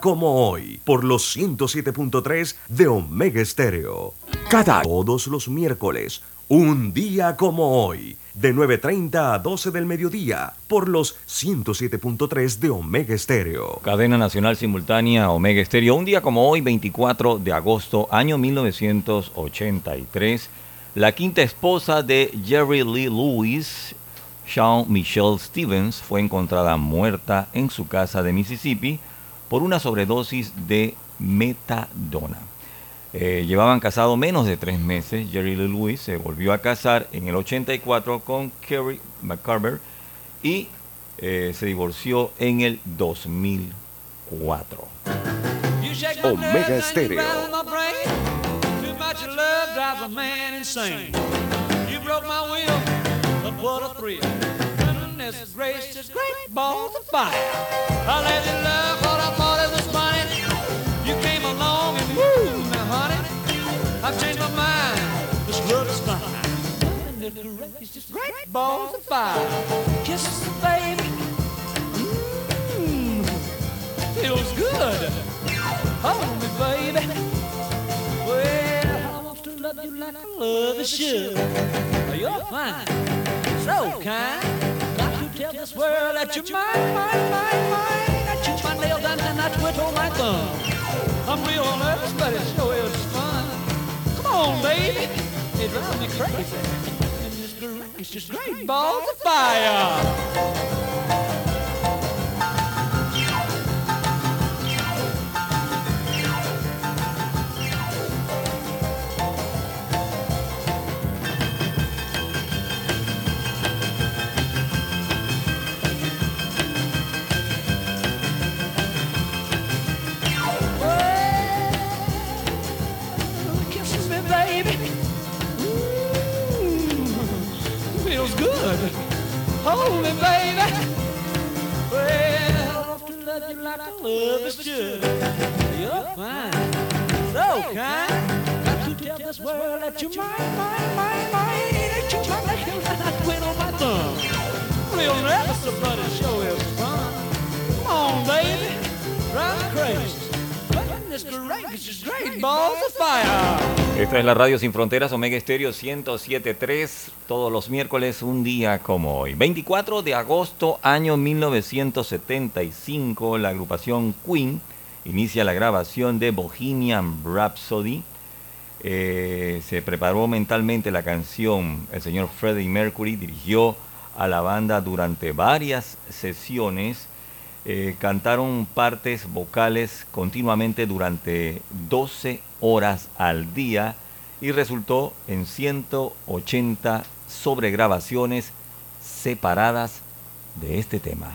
Como hoy, por los 107.3 de Omega Estéreo. Cada todos los miércoles, un día como hoy, de 9.30 a 12 del mediodía, por los 107.3 de Omega Estéreo. Cadena Nacional Simultánea Omega Estéreo. Un día como hoy, 24 de agosto, año 1983, la quinta esposa de Jerry Lee Lewis, Sean Michelle Stevens, fue encontrada muerta en su casa de Mississippi por una sobredosis de metadona. Eh, llevaban casado menos de tres meses. Jerry Lee Lewis se volvió a casar en el 84 con Kerry McCarver y eh, se divorció en el 2004. Omega Estéreo. Goodness gracious, great balls of fire. I let you love what I thought it was funny. You came along and woo, now honey, I've changed my mind. This love is fine. Goodness great balls of fire. Kisses, baby. Mmm, feels good. Hold me, baby. Well, I want to love you like I love a should. You're fine, so kind. Tell this world that you're mine, mine, mine, mine. I chew my nail down and I twiddle my thumb. I'm real nervous, but it sure is fun. Come on, baby. It drives me crazy. And this great, it's just great balls of fire. Feels good. Hold me, baby. Well, I to love you like I love is should. You're fine, so kind. Got to tell this world that you're mine, mine, mine, mine. That you're my nail and I quit on my thumb. Real but it sure is fun. Come on, baby. Drive crazy. Goodness gracious, great balls of fire. Esta es la Radio Sin Fronteras Omega Estéreo 1073, todos los miércoles, un día como hoy. 24 de agosto, año 1975, la agrupación Queen inicia la grabación de Bohemian Rhapsody. Eh, se preparó mentalmente la canción, el señor Freddie Mercury dirigió a la banda durante varias sesiones. Eh, cantaron partes vocales continuamente durante 12 horas al día y resultó en 180 sobregrabaciones separadas de este tema.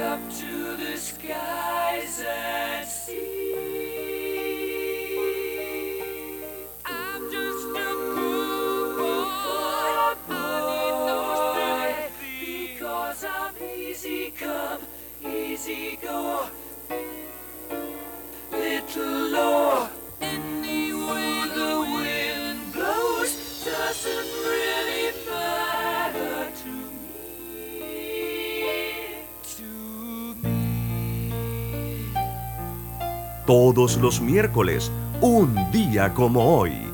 Up to the skies and see. I'm just a poor boy, because I'm easy come, easy go. Little Lord, any way the wind blows doesn't Todos los miércoles, un día como hoy.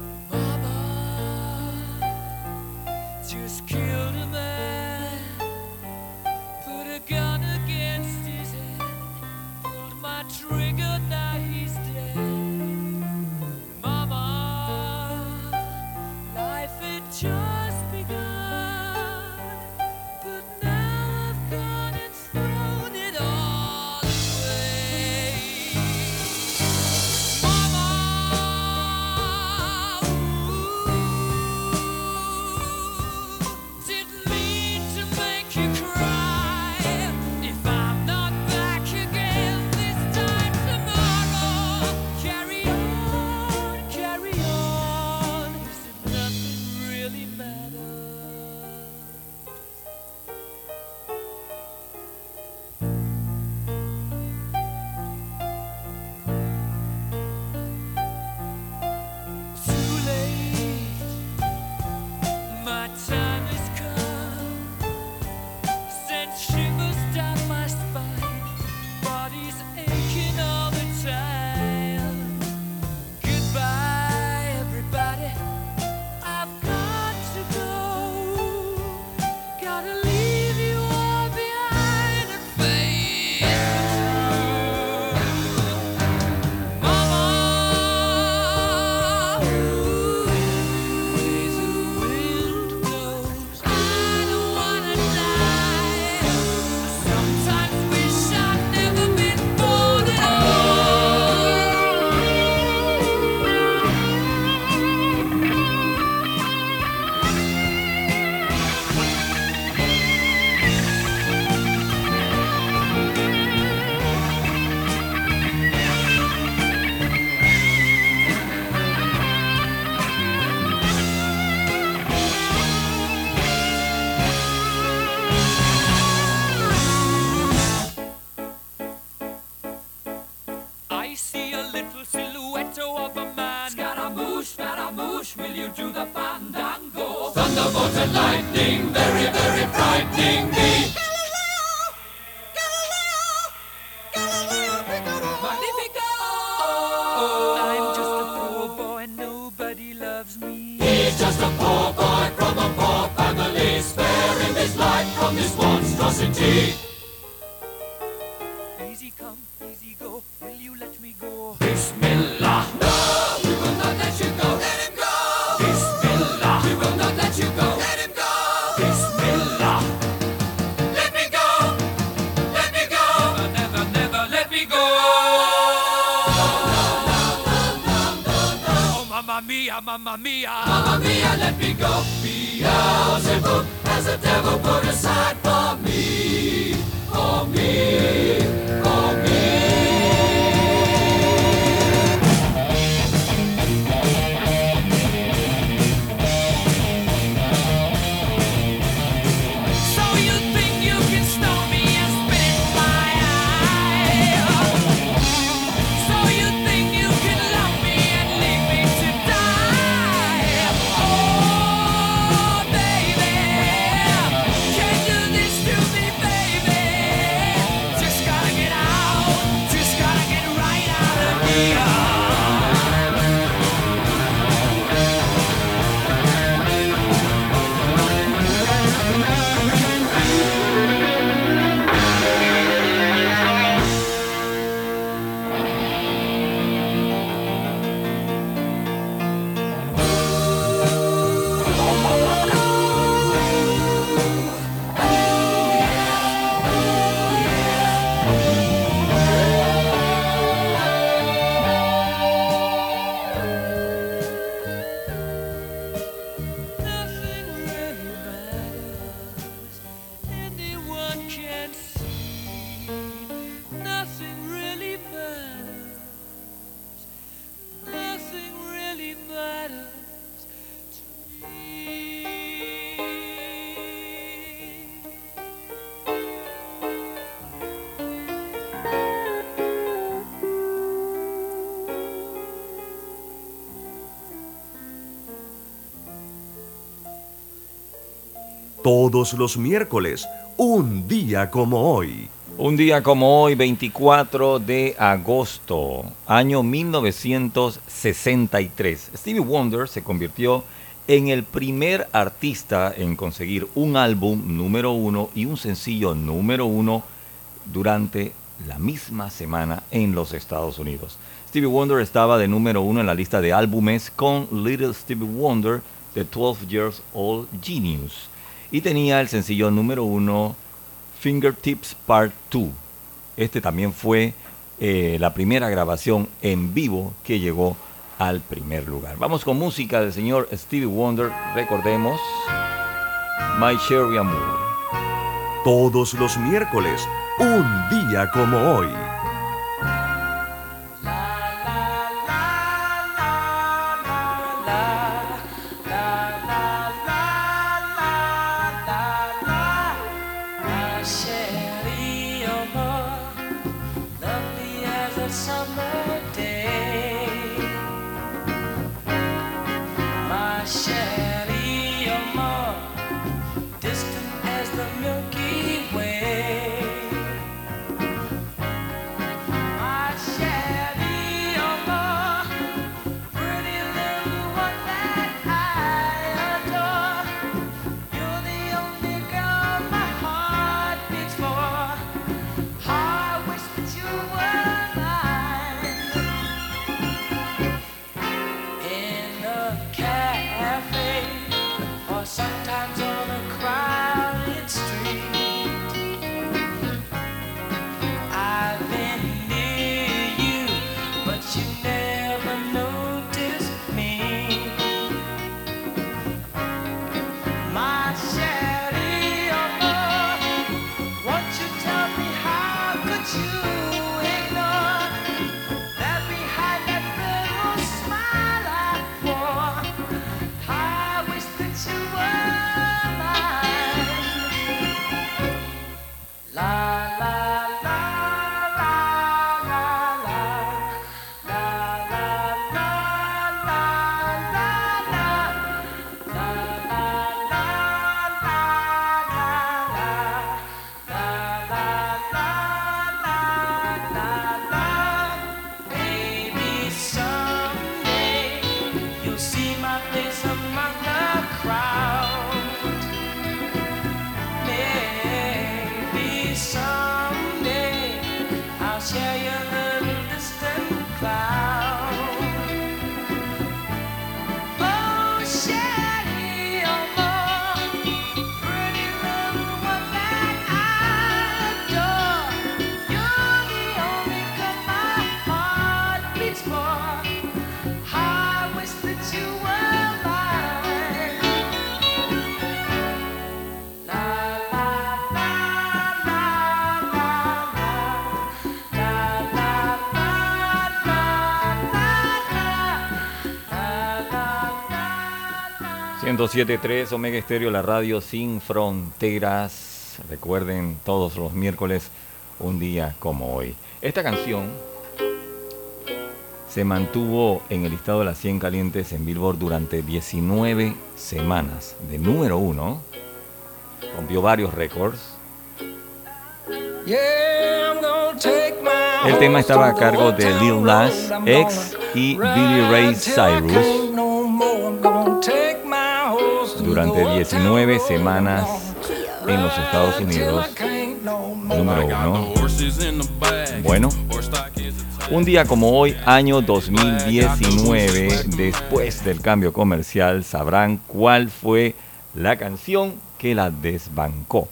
Todos los miércoles, un día como hoy. Un día como hoy, 24 de agosto, año 1963, Stevie Wonder se convirtió en el primer artista en conseguir un álbum número uno y un sencillo número uno durante la misma semana en los Estados Unidos. Stevie Wonder estaba de número uno en la lista de álbumes con Little Stevie Wonder, The 12 Years Old Genius, y tenía el sencillo número uno Fingertips Part 2. Este también fue eh, la primera grabación en vivo que llegó al primer lugar. Vamos con música del señor Stevie Wonder. Recordemos My Cherry Amour. Todos los miércoles, un día como hoy. 107.3 Omega Estéreo, la radio sin fronteras. Recuerden todos los miércoles, un día como hoy. Esta canción se mantuvo en el listado de las 100 calientes en Billboard durante 19 semanas. De número uno, rompió varios récords. El tema estaba a cargo de Lil Nas X y Billy Ray Cyrus durante 19 semanas en los Estados Unidos. Número uno. Bueno, un día como hoy, año 2019, después del cambio comercial, sabrán cuál fue la canción que la desbancó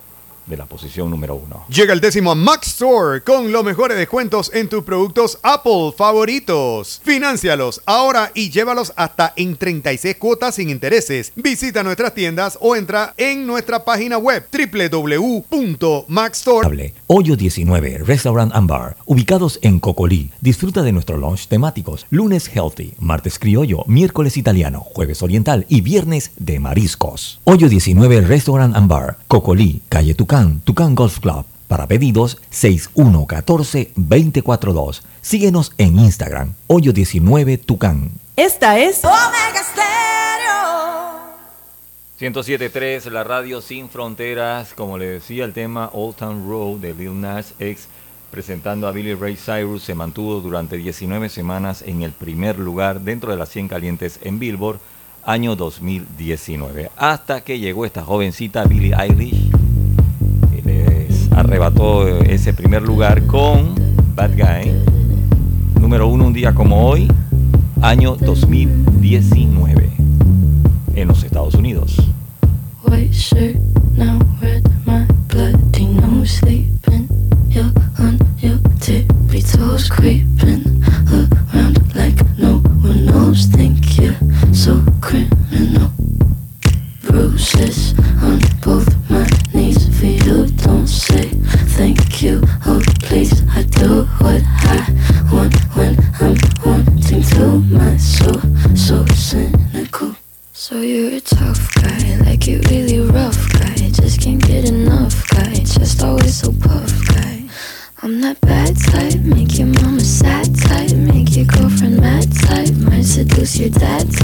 de la posición número uno. Llega el décimo a Max Store con los mejores descuentos en tus productos Apple favoritos. Financialos ahora y llévalos hasta en 36 cuotas sin intereses. Visita nuestras tiendas o entra en nuestra página web www.maxstore. Hoyo 19, Restaurant and Bar, ubicados en Cocolí. Disfruta de nuestro lunch temáticos. Lunes healthy, martes criollo, miércoles italiano, jueves oriental y viernes de mariscos. Hoyo 19, Restaurant and Bar, Cocolí, calle Tucán, Tucán Golf Club. Para pedidos 6114-242. Síguenos en Instagram, Hoyo 19 Tucán. Esta es Omega Stereo. 107.3, la radio sin fronteras, como le decía, el tema Old Town Road de Lil Nas X, presentando a Billy Ray Cyrus, se mantuvo durante 19 semanas en el primer lugar dentro de las 100 calientes en Billboard, año 2019, hasta que llegó esta jovencita Billie Eilish, arrebató ese primer lugar con Bad Guy, número uno un día como hoy, año 2019, en los Estados Unidos. Bruises on both my knees for you. Don't say thank you. Oh, please, I do what I want when I'm wanting to. My soul, so cynical. So you're a tough guy, like you really rough guy. Just can't get enough guy, just always so puff guy. I'm that bad type, make your mama sad type, make your girlfriend mad type, might seduce your dad type.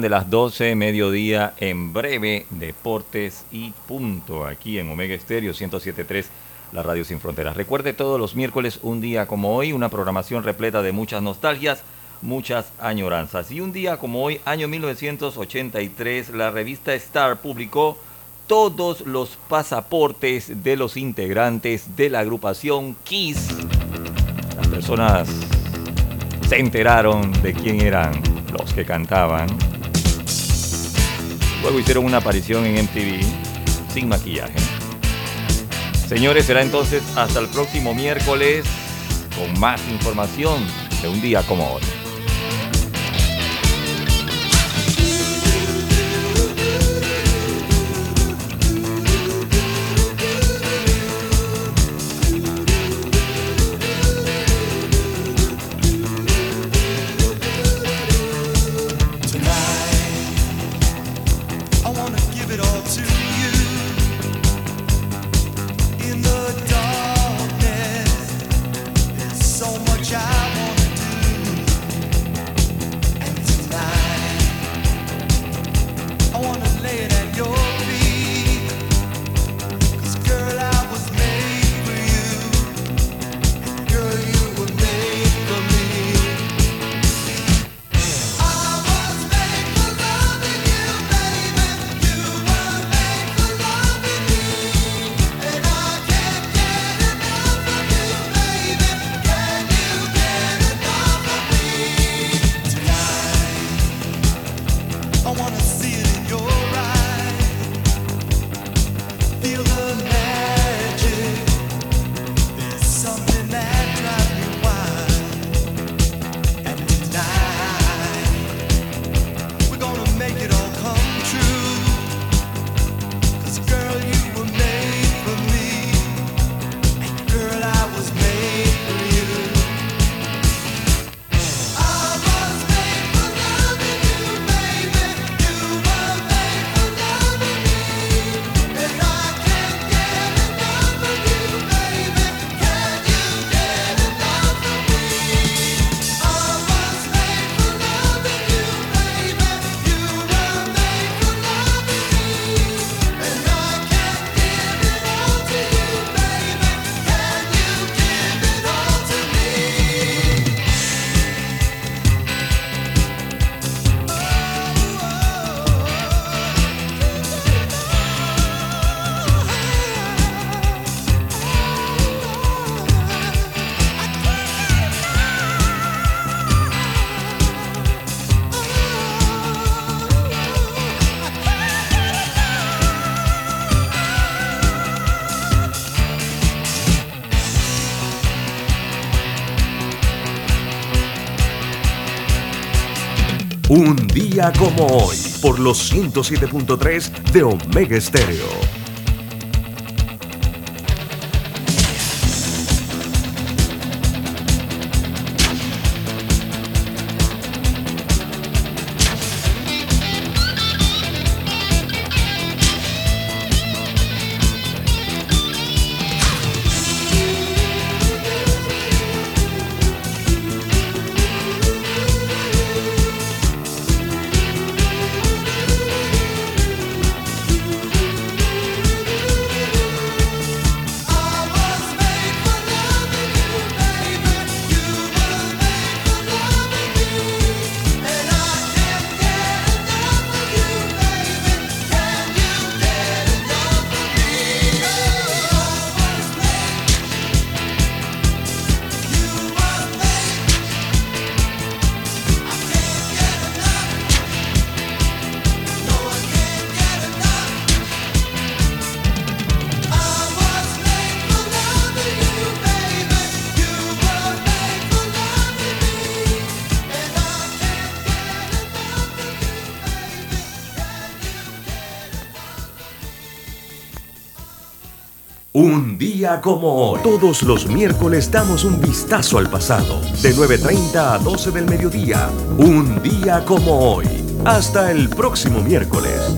De las 12, mediodía, en breve, Deportes y punto, aquí en Omega Estéreo 107.3, la radio sin fronteras. Recuerde todos los miércoles, un día como hoy, una programación repleta de muchas nostalgias, muchas añoranzas. Y un día como hoy, año 1983, la revista Star publicó todos los pasaportes de los integrantes de la agrupación Kiss. Las personas se enteraron de quién eran los que cantaban. Luego hicieron una aparición en MTV sin maquillaje. Señores, será entonces hasta el próximo miércoles con más información de un día como hoy. Como hoy, por los 107.3 de Omega Estéreo. Como hoy. Todos los miércoles damos un vistazo al pasado. De 9.30 a 12 del mediodía. Un día como hoy. Hasta el próximo miércoles.